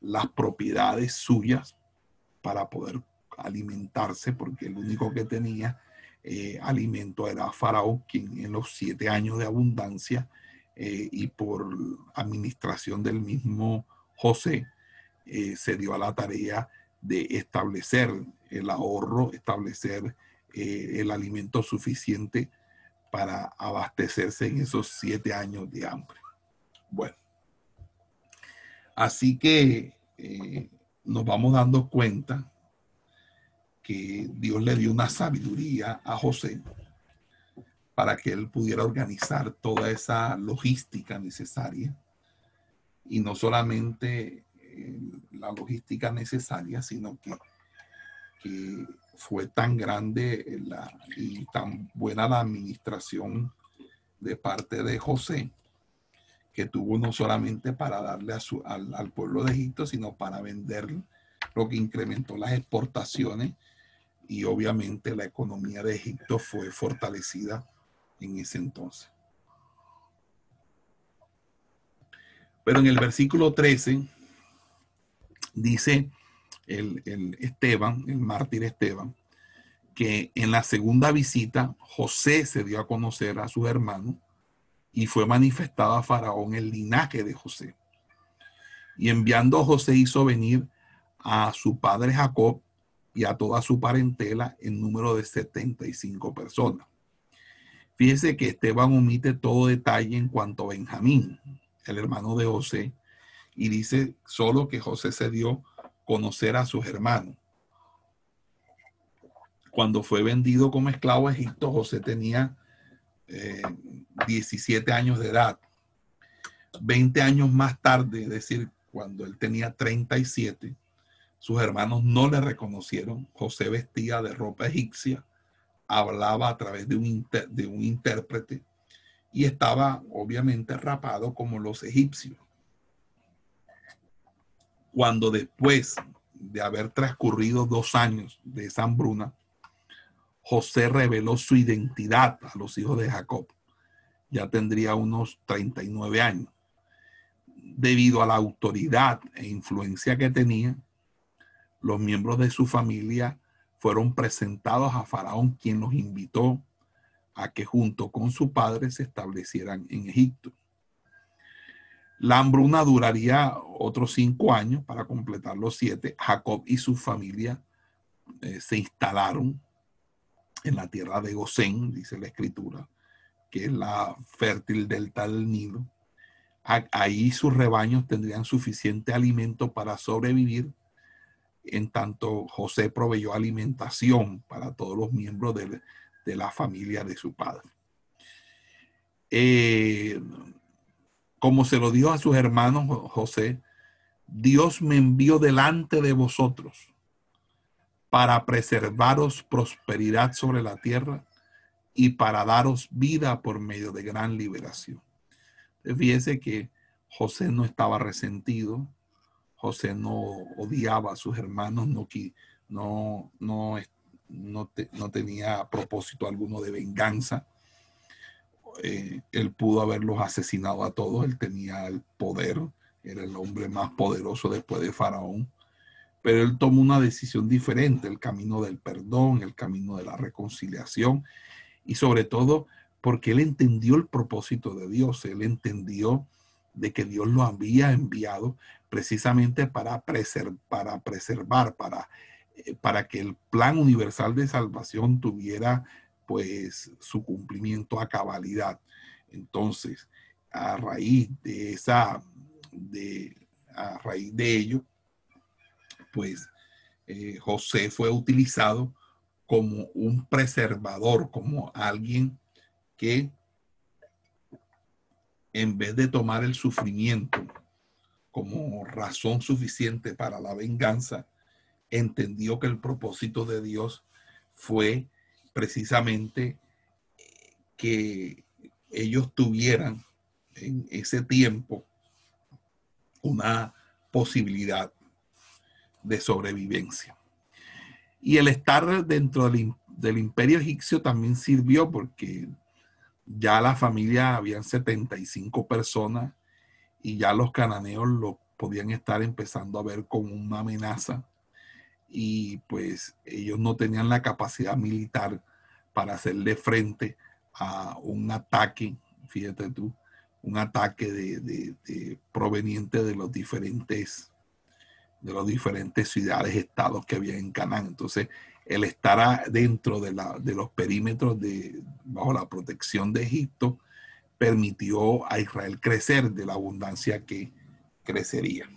las propiedades suyas para poder alimentarse, porque el único que tenía eh, alimento era Faraón, quien en los siete años de abundancia eh, y por administración del mismo José, eh, se dio a la tarea de establecer el ahorro, establecer el alimento suficiente para abastecerse en esos siete años de hambre. Bueno. Así que eh, nos vamos dando cuenta que Dios le dio una sabiduría a José para que él pudiera organizar toda esa logística necesaria y no solamente eh, la logística necesaria, sino que, que fue tan grande la, y tan buena la administración de parte de José que tuvo no solamente para darle a su, al, pueblo de Egipto, sino para vender, lo que incrementó las exportaciones y obviamente la economía de Egipto fue fortalecida en ese entonces. Pero en el versículo 13 dice el, el Esteban, el mártir Esteban, que en la segunda visita José se dio a conocer a sus hermanos y fue manifestado a Faraón el linaje de José. Y enviando José hizo venir a su padre Jacob y a toda su parentela en número de 75 personas. Fíjese que Esteban omite todo detalle en cuanto a Benjamín, el hermano de José, y dice solo que José se dio conocer a sus hermanos. Cuando fue vendido como esclavo a Egipto, José tenía 17 eh, años de edad. 20 años más tarde, es decir, cuando él tenía 37, sus hermanos no le reconocieron. José vestía de ropa egipcia, hablaba a través de un, de un intérprete y estaba obviamente rapado como los egipcios. Cuando después de haber transcurrido dos años de esa hambruna, José reveló su identidad a los hijos de Jacob. Ya tendría unos 39 años. Debido a la autoridad e influencia que tenía, los miembros de su familia fueron presentados a Faraón, quien los invitó a que junto con su padre se establecieran en Egipto. La hambruna duraría otros cinco años para completar los siete. Jacob y su familia eh, se instalaron en la tierra de Gosén, dice la escritura, que es la fértil delta del Nilo. Ahí sus rebaños tendrían suficiente alimento para sobrevivir, en tanto José proveyó alimentación para todos los miembros del, de la familia de su padre. Eh, como se lo dio a sus hermanos José, Dios me envió delante de vosotros para preservaros prosperidad sobre la tierra y para daros vida por medio de gran liberación. Fíjese que José no estaba resentido, José no odiaba a sus hermanos, no, no, no, no, tenía propósito alguno de venganza. Eh, él pudo haberlos asesinado a todos, él tenía el poder, era el hombre más poderoso después de Faraón, pero él tomó una decisión diferente, el camino del perdón, el camino de la reconciliación y sobre todo porque él entendió el propósito de Dios, él entendió de que Dios lo había enviado precisamente para, para preservar, para, eh, para que el plan universal de salvación tuviera pues su cumplimiento a cabalidad. Entonces, a raíz de esa, de, a raíz de ello, pues eh, José fue utilizado como un preservador, como alguien que en vez de tomar el sufrimiento como razón suficiente para la venganza, entendió que el propósito de Dios fue precisamente que ellos tuvieran en ese tiempo una posibilidad de sobrevivencia. Y el estar dentro del, imperio egipcio también sirvió porque ya la familia habían 75 personas y ya los cananeos lo podían estar empezando a ver como una amenaza y pues ellos no tenían la capacidad militar para hacerle frente a un ataque, fíjate tú, un ataque de, proveniente de los diferentes de los diferentes ciudades, estados que había en Canaán. Entonces, el estar dentro de, la, de los perímetros de, bajo la protección de Egipto permitió a Israel crecer de la abundancia que crecería.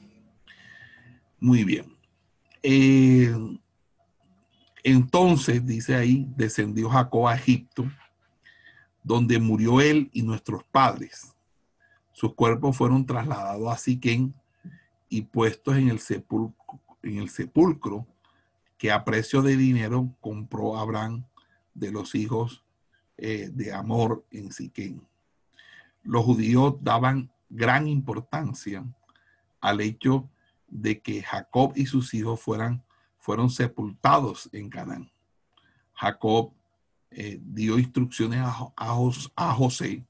Muy bien. Eh, entonces, dice ahí, descendió Jacob a Egipto, donde murió él y nuestros padres. Sus cuerpos fueron trasladados a Siquén y puestos en el sepulcro, el sepulcro que a precio de dinero compró Abraham de los hijos eh, de Amor en Siquén. Los judíos daban gran importancia al hecho de que Jacob y sus hijos fueran, fueron sepultados en Canaán. Jacob eh, dio instrucciones a, a, José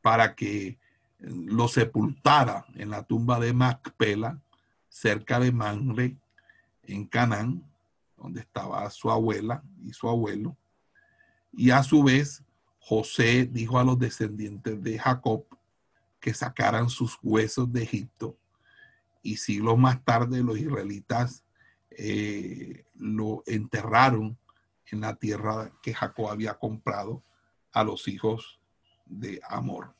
para que lo sepultara en la tumba de Macpela, cerca de Manre, en Canaán, donde estaba su abuela y su abuelo. Y a su vez, José dijo a los descendientes de Jacob que sacaran sus huesos de Egipto y siglos más tarde los israelitas eh, lo enterraron en la tierra que Jacob había comprado a los hijos de Amor.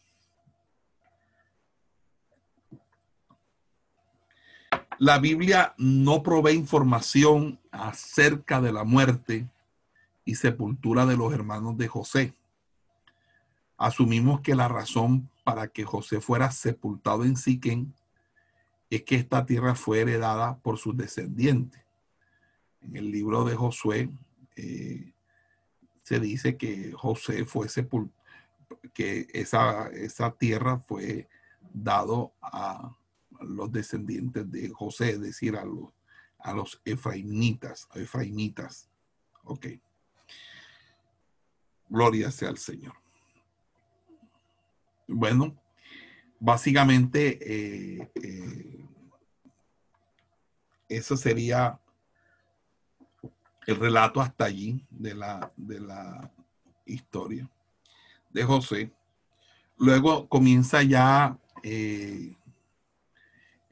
La Biblia no provee información acerca de la muerte y sepultura de los hermanos de José. Asumimos que la razón para que José fuera sepultado en Siquén es que esta tierra fue heredada por sus descendientes. En el libro de Josué eh, se dice que José fue sepultado, que esa, esa tierra fue dado a los descendientes de José, es decir, a los, a los efraimitas, efraimitas. Ok. Gloria sea al Señor. Bueno, básicamente eh, eh, eso sería el relato hasta allí de la, de la historia de José. Luego comienza ya eh,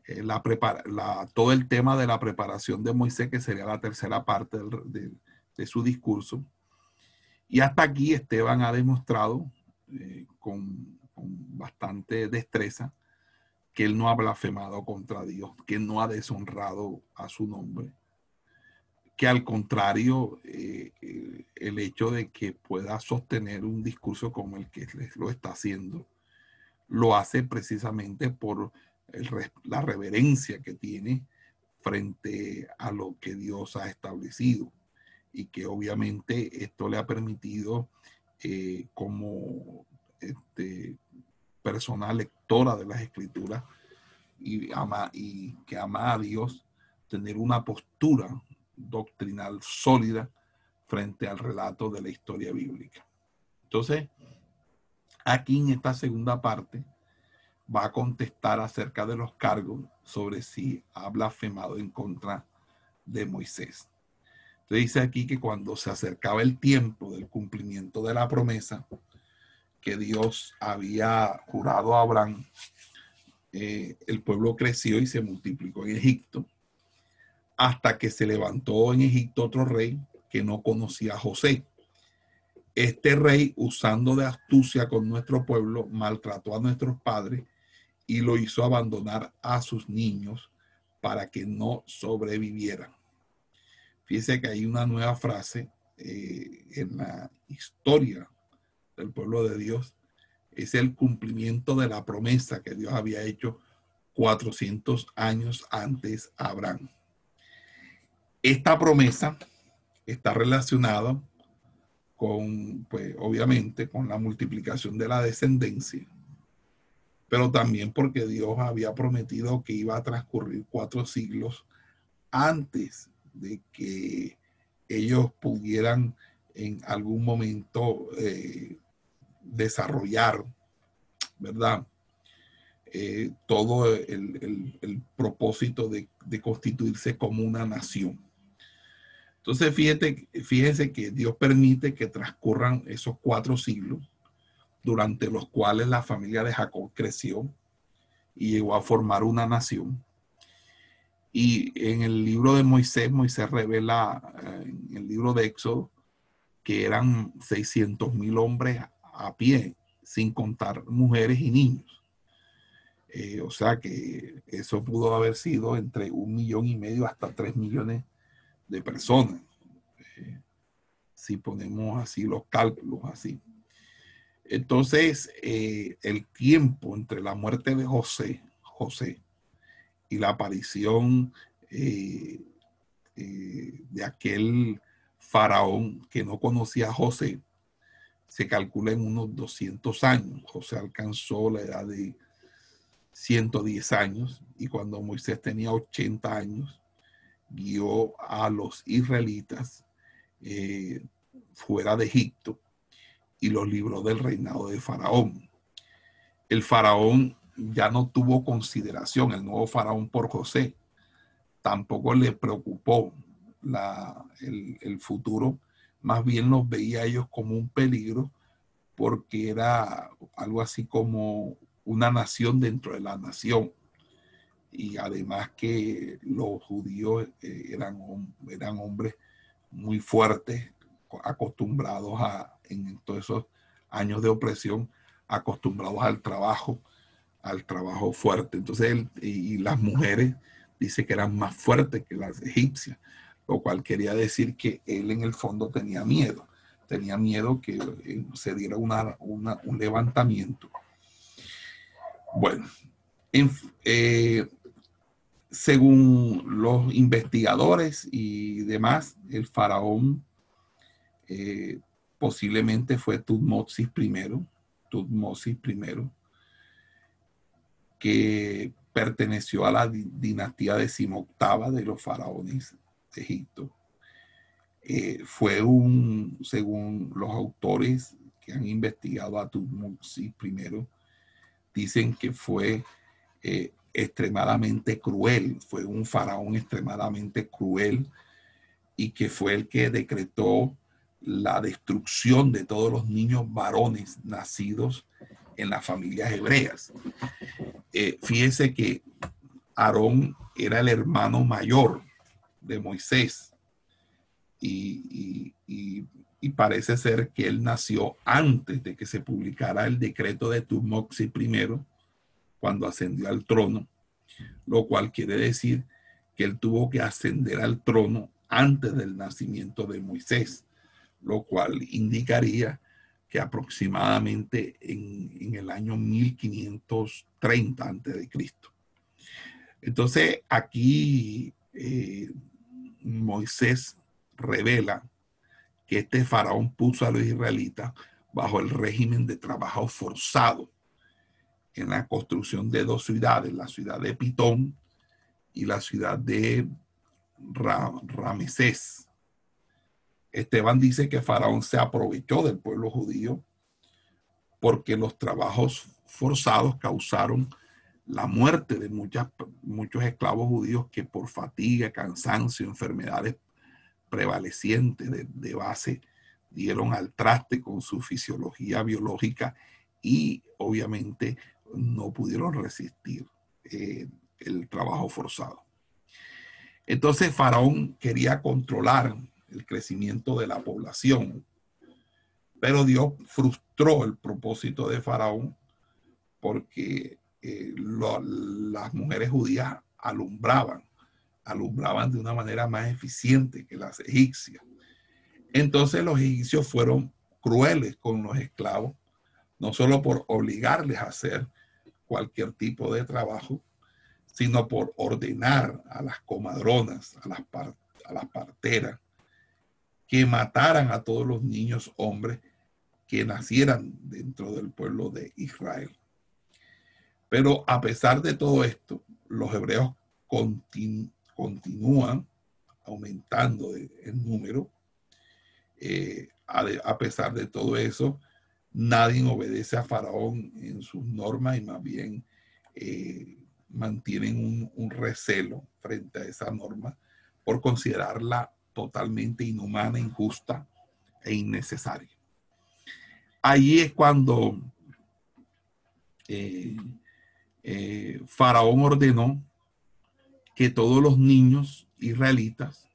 la la, todo el tema de la preparación de Moisés, que sería la tercera parte de, su discurso. Y hasta aquí Esteban ha demostrado con con bastante destreza que él no ha blasfemado contra Dios, que no ha deshonrado a su nombre, que al contrario, eh, eh, el hecho de que pueda sostener un discurso como el que lo está haciendo, lo hace precisamente por la reverencia que tiene frente a lo que Dios ha establecido y que obviamente esto le ha permitido eh, como este, persona lectora de las escrituras y, ama, y que ama a Dios, tener una postura doctrinal sólida frente al relato de la historia bíblica. Entonces, aquí en esta segunda parte va a contestar acerca de los cargos sobre si ha blasfemado en contra de Moisés. Entonces dice aquí que cuando se acercaba el tiempo del cumplimiento de la promesa que Dios había jurado a Abraham, eh, el pueblo creció y se multiplicó en Egipto hasta que se levantó en Egipto otro rey que no conocía a José. Este rey, usando de astucia con nuestro pueblo, maltrató a nuestros padres y lo hizo abandonar a sus niños para que no sobrevivieran. Fíjese que hay una nueva frase eh, en la historia del pueblo de Dios. Es el cumplimiento de la promesa que Dios había hecho 400 años antes a Abraham. Esta promesa está relacionada con, pues obviamente, con la multiplicación de la descendencia, pero también porque Dios había prometido que iba a transcurrir cuatro siglos antes de que ellos pudieran en algún momento eh, desarrollar, ¿verdad? Eh, todo el, propósito de, de, constituirse como una nación. Entonces, fíjate, fíjense que Dios permite que transcurran esos cuatro siglos durante los cuales la familia de Jacob creció y llegó a formar una nación. Y en el libro de Moisés, Moisés revela, eh, en el libro de Éxodo, que eran 600 mil hombres a pie, sin contar mujeres y niños. Eh, o sea que eso pudo haber sido entre un millón y medio hasta tres millones de personas, eh, si ponemos así los cálculos así. Entonces, eh, el tiempo entre la muerte de José, José y la aparición eh, de aquel faraón que no conocía a José, se calcula en unos 200 años. José alcanzó la edad de 110 años y cuando Moisés tenía 80 años, guió a los israelitas eh, fuera de Egipto y los libró del reinado de Faraón. El Faraón ya no tuvo consideración, el nuevo Faraón por José. Tampoco le preocupó el, el futuro, más bien los veía ellos como un peligro porque era algo así como una nación dentro de la nación y además que los judíos eh, eran, eran hombres muy fuertes, acostumbrados a, en todos esos años de opresión, acostumbrados al trabajo, al trabajo fuerte. Entonces, él, y, las mujeres dice que eran más fuertes que las egipcias, lo cual quería decir que él en el fondo tenía miedo, tenía miedo que eh, se diera una, un levantamiento. Bueno, en, eh, según los investigadores y demás, el faraón eh, posiblemente fue Tutmosis I, Tutmosis I, que perteneció a la dinastía decimoctava de los faraones de Egipto. Eh, fue un, según los autores que han investigado a Tutmosis I, dicen que fue eh, extremadamente cruel, fue un faraón extremadamente cruel y que fue el que decretó la destrucción de todos los niños varones nacidos en las familias hebreas. Eh, fíjese que Aarón era el hermano mayor de Moisés y, parece ser que él nació antes de que se publicara el decreto de Tumoxi primero cuando ascendió al trono, lo cual quiere decir que él tuvo que ascender al trono antes del nacimiento de Moisés, lo cual indicaría que aproximadamente en, el año 1530 antes de Cristo. Entonces aquí eh, Moisés revela que este faraón puso a los israelitas bajo el régimen de trabajo forzado en la construcción de dos ciudades, la ciudad de Pitón y la ciudad de Ramesés. Esteban dice que Faraón se aprovechó del pueblo judío porque los trabajos forzados causaron la muerte de muchos esclavos judíos que por fatiga, cansancio, enfermedades prevalecientes de, base dieron al traste con su fisiología biológica y obviamente no pudieron resistir eh, el trabajo forzado. Entonces Faraón quería controlar el crecimiento de la población, pero Dios frustró el propósito de Faraón porque eh, las mujeres judías alumbraban, alumbraban de una manera más eficiente que las egipcias. Entonces los egipcios fueron crueles con los esclavos, no solo por obligarles a hacer cualquier tipo de trabajo, sino por ordenar a las comadronas, a las, a las parteras, que mataran a todos los niños hombres que nacieran dentro del pueblo de Israel. Pero a pesar de todo esto, los hebreos continúan aumentando el número. Eh, a, pesar de todo eso, nadie obedece a Faraón en sus normas y más bien eh, mantienen un, recelo frente a esa norma por considerarla totalmente inhumana, injusta e innecesaria. Allí es cuando eh, eh, Faraón ordenó que todos los niños israelitas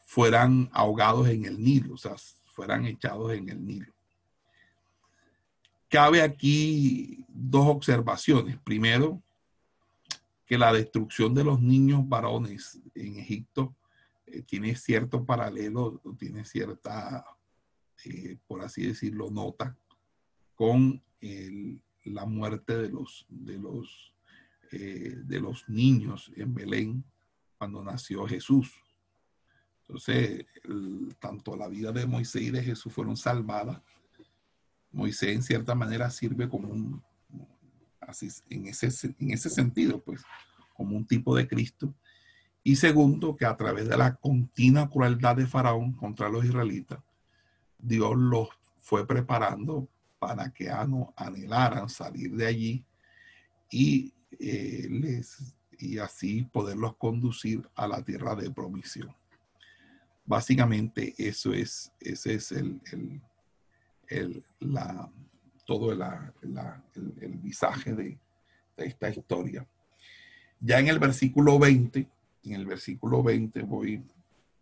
fueran ahogados en el Nilo, o sea, fueran echados en el Nilo. Cabe aquí dos observaciones. Primero, que la destrucción de los niños varones en Egipto eh, tiene cierto paralelo, tiene cierta, eh, por así decirlo, nota con la muerte de los, de, los, eh, de los niños en Belén cuando nació Jesús. Entonces, tanto la vida de Moisés y de Jesús fueron salvadas. Moisés en cierta manera sirve como un, así, en, ese, en ese sentido, pues, como un tipo de Cristo. Y segundo, que a través de la continua crueldad de Faraón contra los israelitas, Dios los fue preparando para que anhelaran salir de allí y, eh, les, y así poderlos conducir a la tierra de promisión. Básicamente eso es, ese es el, el, la, todo el, el, visaje de, de esta historia. Ya en el versículo 20, en el versículo 20 voy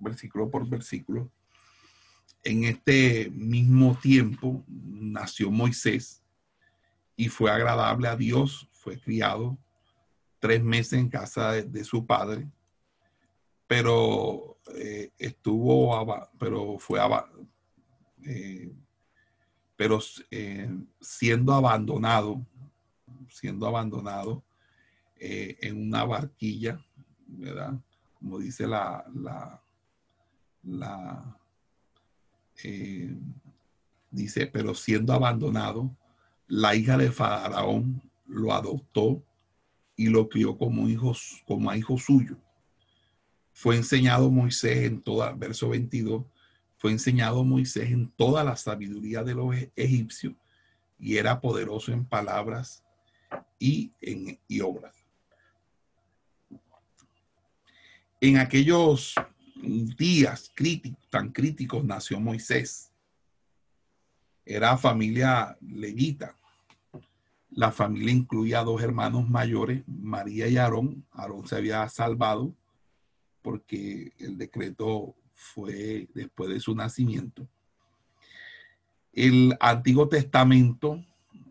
versículo por versículo, en este mismo tiempo nació Moisés y fue agradable a Dios, fue criado tres meses en casa de, su padre, pero eh, estuvo, pero fue, eh, pero eh, siendo abandonado, siendo abandonado en una barquilla, ¿verdad? Como dice la, la, eh, dice, pero siendo abandonado, la hija de Faraón lo adoptó y lo crió como, hijos, como a hijo suyo. Fue enseñado Moisés en toda, verso 22, fue enseñado Moisés en toda la sabiduría de los egipcios y era poderoso en palabras y en y obras. En aquellos días críticos, tan críticos nació Moisés. Era familia levita. La familia incluía dos hermanos mayores, María y Aarón. Aarón se había salvado porque el decreto fue después de su nacimiento. El Antiguo Testamento,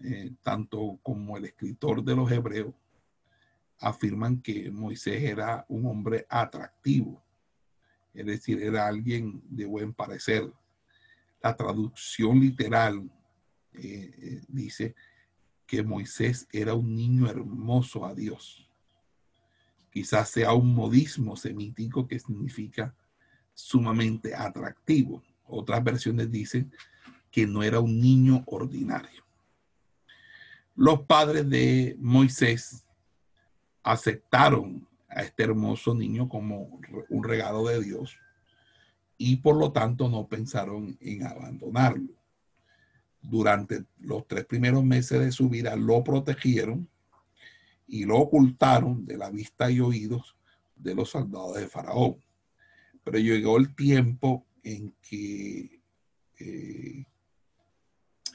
eh, tanto como el escritor de los Hebreos, afirman que Moisés era un hombre atractivo es decir, era alguien de buen parecer. La traducción literal eh, eh, dice que Moisés era un niño hermoso a Dios. Quizás sea un modismo semítico que significa sumamente atractivo. Otras versiones dicen que no era un niño ordinario. Los padres de Moisés aceptaron a este hermoso niño como un regalo de Dios y por lo tanto no pensaron en abandonarlo. Durante los tres primeros meses de su vida lo protegieron y lo ocultaron de la vista y oídos de los soldados de Faraón. Pero llegó el tiempo en que eh,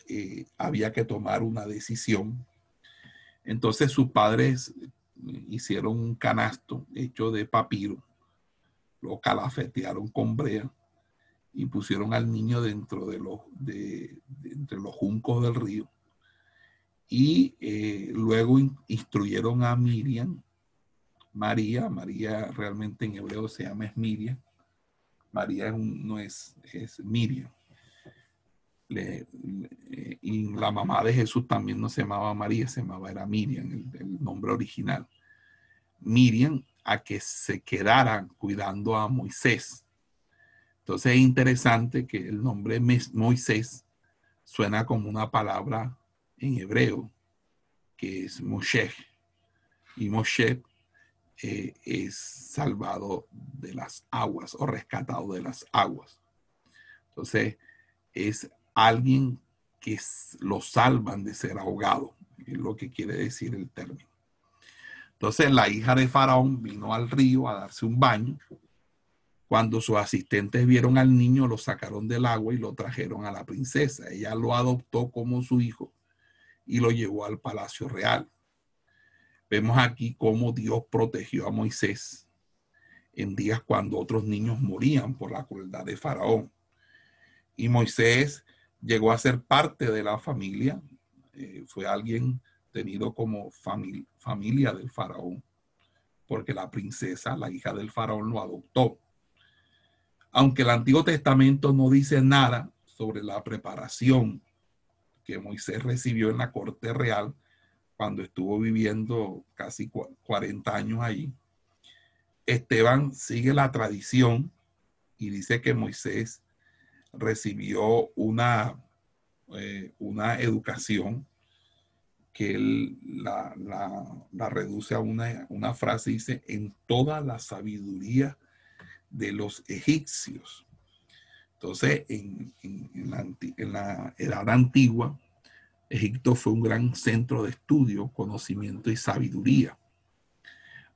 eh, había que tomar una decisión. Entonces sus padres hicieron un canasto hecho de papiro, lo calafetearon con brea y pusieron al niño dentro de los, de, entre los juncos del río. Y eh, luego instruyeron a Miriam, María, María realmente en hebreo se llama es Miriam, María no es, es Miriam. y la mamá de Jesús también no se llamaba María, se llamaba era Miriam, el, nombre original. Miriam a que se quedaran cuidando a Moisés. Entonces es interesante que el nombre Moisés suena como una palabra en hebreo, que es Moshe. Y Moshe eh, es salvado de las aguas o rescatado de las aguas. Entonces, es alguien que lo salvan de ser ahogado, es lo que quiere decir el término. Entonces, la hija de Faraón vino al río a darse un baño. Cuando sus asistentes vieron al niño, lo sacaron del agua y lo trajeron a la princesa. Ella lo adoptó como su hijo y lo llevó al palacio real. Vemos aquí cómo Dios protegió a Moisés en días cuando otros niños morían por la crueldad de Faraón. Y Moisés llegó a ser parte de la familia, eh, fue alguien tenido como familia del faraón, porque la princesa, la hija del faraón, lo adoptó. Aunque el Antiguo Testamento no dice nada sobre la preparación que Moisés recibió en la corte real, cuando estuvo viviendo casi 40 años ahí, Esteban sigue la tradición y dice que Moisés recibió una, eh, una educación que él la, reduce a una, una, frase, dice, en toda la sabiduría de los egipcios. Entonces, en, en la edad antigua, Egipto fue un gran centro de estudio, conocimiento y sabiduría.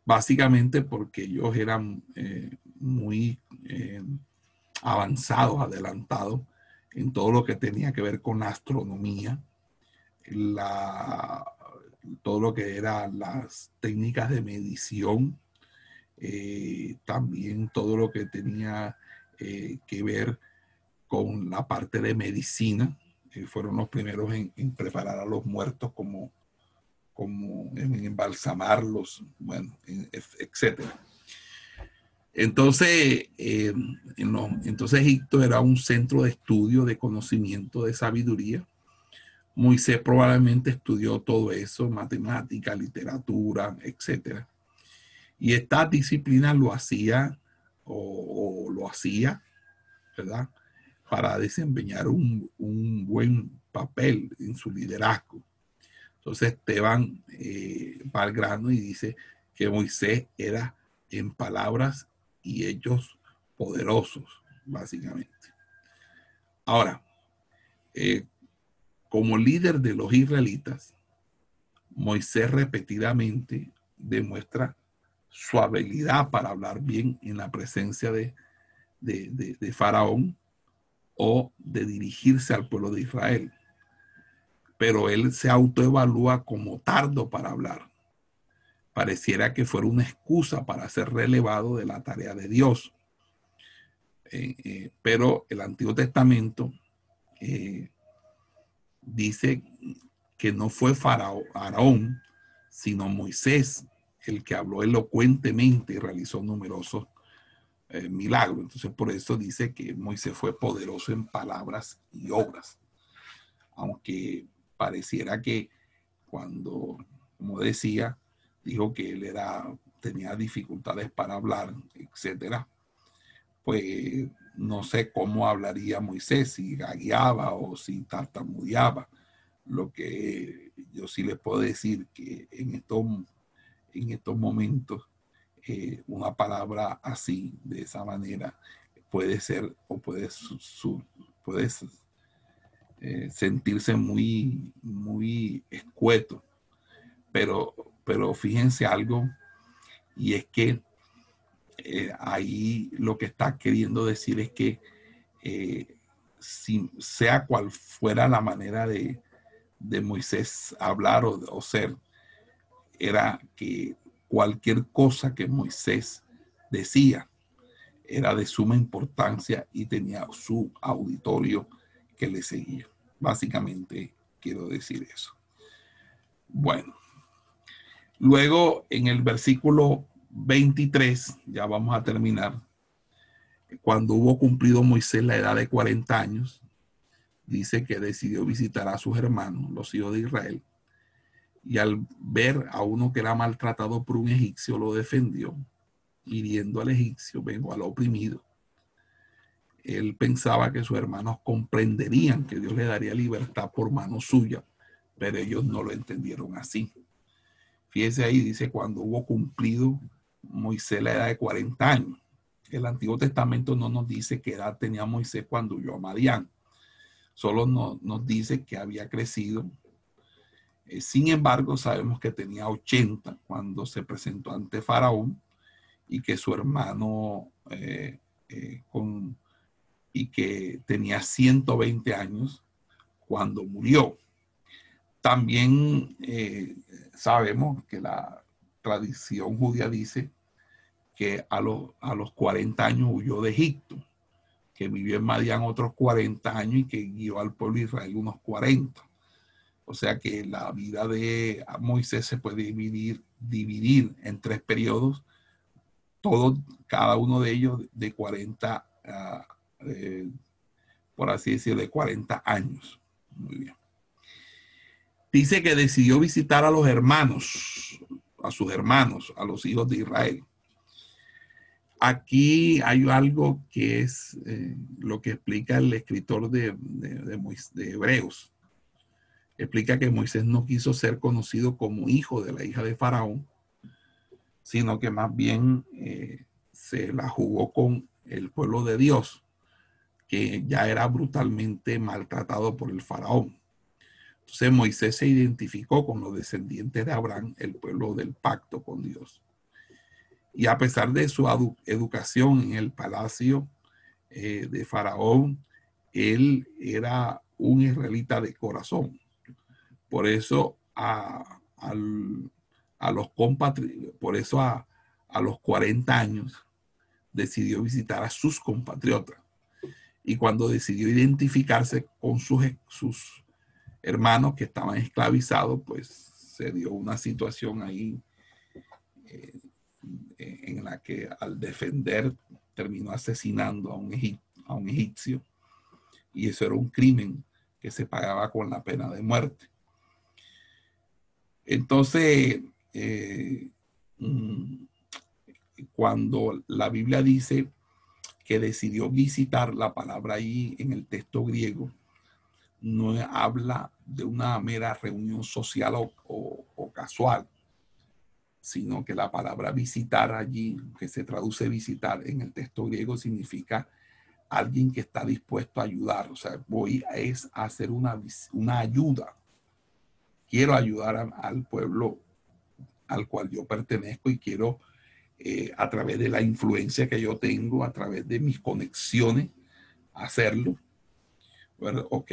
Básicamente porque ellos eran eh, muy eh, avanzados, adelantados en todo lo que tenía que ver con la astronomía, la, todo lo que eran las técnicas de medición, eh, también todo lo que tenía que ver con la parte de medicina, fueron los primeros en, preparar a los muertos como, como en embalsamarlos, bueno, etcétera. Entonces, eh, entonces Egipto era un centro de estudio, de conocimiento, de sabiduría. Moisés probablemente estudió todo eso, matemática, literatura, etcétera. Y esta disciplina lo hacía o lo hacía, ¿verdad? para desempeñar un, buen papel en su liderazgo. Entonces Esteban eh, va al grano y dice que Moisés era en palabras y hechos poderosos, básicamente. Ahora, eh, como líder de los israelitas, Moisés repetidamente demuestra su habilidad para hablar bien en la presencia de, Faraón o de dirigirse al pueblo de Israel. Pero él se autoevalúa como tardo para hablar. Pareciera que fuera una excusa para ser relevado de la tarea de Dios. Eh, eh, pero el Antiguo Testamento eh, dice que no fue Faraón, sino Moisés el que habló elocuentemente y realizó numerosos eh, milagro. Entonces por eso dice que Moisés fue poderoso en palabras y obras. Aunque pareciera que cuando, como decía, dijo que él era, tenía dificultades para hablar, etcétera, pues no sé cómo hablaría Moisés, si gagueaba o si tartamudeaba. Lo que yo sí les puedo decir que en estos, en estos momentos eh, una palabra así, de esa manera, puede ser o puede, su, eh, sentirse muy, muy escueto. Pero, pero fíjense algo, y es que eh, ahí lo que está queriendo decir es que si, sea cual fuera la manera de, de Moisés hablar o, o ser, era que cualquier cosa que Moisés decía era de suma importancia y tenía su auditorio que le seguía. Básicamente quiero decir eso. Bueno, luego en el versículo 23, ya vamos a terminar, cuando hubo cumplido Moisés la edad de 40 años, dice que decidió visitar a sus hermanos, los hijos de Israel, y al ver a uno que era maltratado por un egipcio, lo defendió, hiriendo al egipcio, vengo al oprimido. Él pensaba que sus hermanos comprenderían que Dios le daría libertad por mano suya, pero ellos no lo entendieron así. Fíjese ahí, dice, cuando hubo cumplido Moisés la edad de 40 años. El Antiguo Testamento no nos dice qué edad tenía Moisés cuando huyó a Madián. Solo nos dice que había crecido eh, sin embargo, sabemos que tenía 80 cuando se presentó ante Faraón y que su hermano eh, eh, con, y que tenía 120 años cuando murió. También sabemos que la tradición judía dice que a, a los 40 años huyó de Egipto, que vivió en Madián otros 40 años y que guió al pueblo de Israel unos 40. O sea que la vida de Moisés se puede dividir, dividir en tres periodos, todos, cada uno de ellos de 40, ah, por así decirlo, de 40 años. Muy bien. Dice que decidió visitar a los hermanos, a sus hermanos, a los hijos de Israel. Aquí hay algo que es eh, lo que explica el escritor de, de Hebreos explica que Moisés no quiso ser conocido como hijo de la hija de Faraón, sino que más bien eh, se la jugó con el pueblo de Dios, que ya era brutalmente maltratado por el Faraón. Entonces Moisés se identificó con los descendientes de Abraham, el pueblo del pacto con Dios. Y a pesar de su educación en el palacio eh, de Faraón, él era un israelita de corazón. Por eso a, los compatriotas, por eso a, los 40 años decidió visitar a sus compatriotas. Y cuando decidió identificarse con sus, sus hermanos que estaban esclavizados, pues se dio una situación ahí eh, en la que al defender terminó asesinando a un, a un egipcio. Y eso era un crimen que se pagaba con la pena de muerte. Entonces, eh, mm, cuando la Biblia dice que decidió visitar la palabra ahí en el texto griego, no habla de una mera reunión social o, casual, sino que la palabra visitar allí, que se traduce visitar en el texto griego, significa alguien que está dispuesto a ayudar. O sea, voy a, es hacer una, una ayuda quiero ayudar al pueblo al cual yo pertenezco y quiero eh, a través de la influencia que yo tengo, a través de mis conexiones, hacerlo. Ok.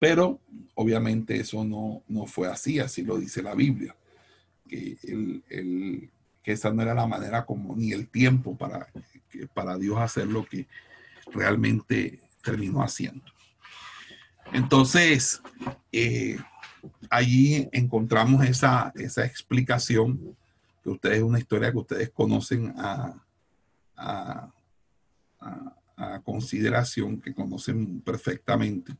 Pero obviamente eso no, no fue así, así lo dice la Biblia, que, el, que esa no era la manera como ni el tiempo para, para Dios hacer lo que realmente terminó haciendo. Entonces, eh, allí encontramos esa, esa explicación, que ustedes, una historia que ustedes conocen a, a, consideración, que conocen perfectamente.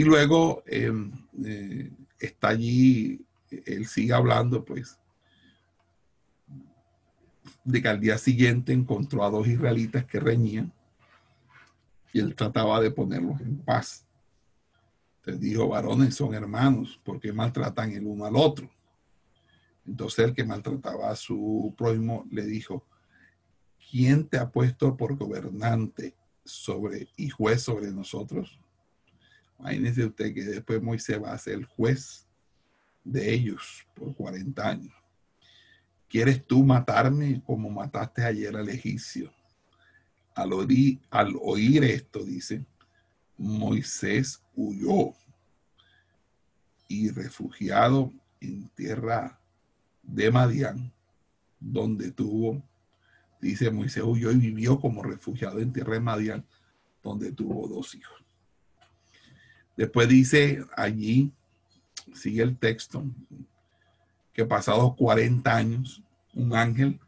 Y luego em, eh, está allí, él sigue hablando, pues, de que al día siguiente encontró a dos israelitas que reñían y él trataba de ponerlos en paz. Entonces dijo, varones son hermanos, porque maltratan el uno al otro? Entonces el que maltrataba a su prójimo le dijo, ¿quién te ha puesto por gobernante sobre y juez sobre nosotros? Imagínese usted que después Moisés va a ser juez de ellos por 40 años. ¿Quieres tú matarme como mataste ayer al egipcio? Al oír, al oír esto, dice, Moisés huyó y refugiado en tierra de Madián, donde tuvo, dice Moisés huyó y vivió como refugiado en tierra de Madián, donde tuvo dos hijos. Después dice allí, sigue el texto, que pasados 40 años, un ángel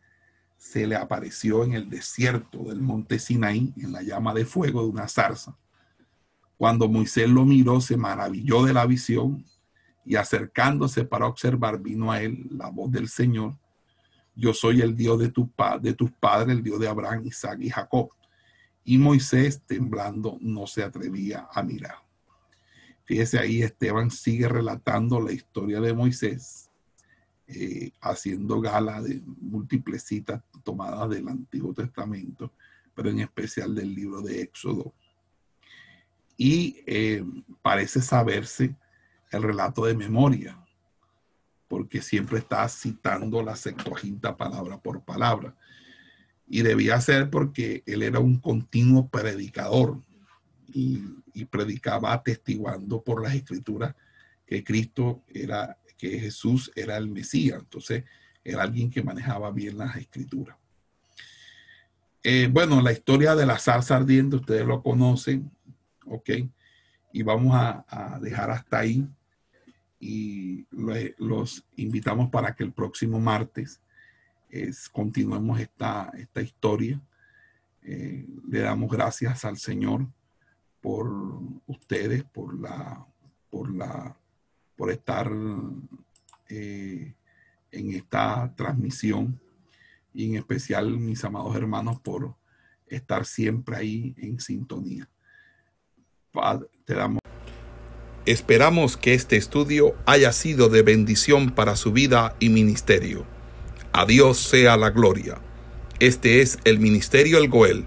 se le apareció en el desierto del monte Sinaí, en la llama de fuego de una zarza. Cuando Moisés lo miró, se maravilló de la visión y acercándose para observar, vino a él la voz del Señor. Yo soy el Dios de, tu, de tus padres, el Dios de Abraham, Isaac y Jacob. Y Moisés, temblando, no se atrevía a mirar. Fíjese ahí, Esteban sigue relatando la historia de Moisés, eh, haciendo gala de múltiples citas tomadas del Antiguo Testamento, pero en especial del libro de Éxodo. Y eh, parece saberse el relato de memoria, porque siempre está citando la Septuaginta palabra por palabra. Y debía ser porque él era un continuo predicador, y, predicaba atestiguando por las escrituras que Cristo era, que Jesús era el Mesías. Entonces, era alguien que manejaba bien las escrituras. Eh, bueno, la historia de la salsa ardiente, ustedes lo conocen, ¿ok? Y vamos a, dejar hasta ahí. Y los invitamos para que el próximo martes es, continuemos esta, esta historia. Eh, le damos gracias al Señor por ustedes, por la, por la, por estar eh, en esta transmisión y en especial mis amados hermanos por estar siempre ahí en sintonía. Esperamos que este estudio haya sido de bendición para su vida y ministerio. A Dios sea la gloria. Este es el Ministerio El Goel,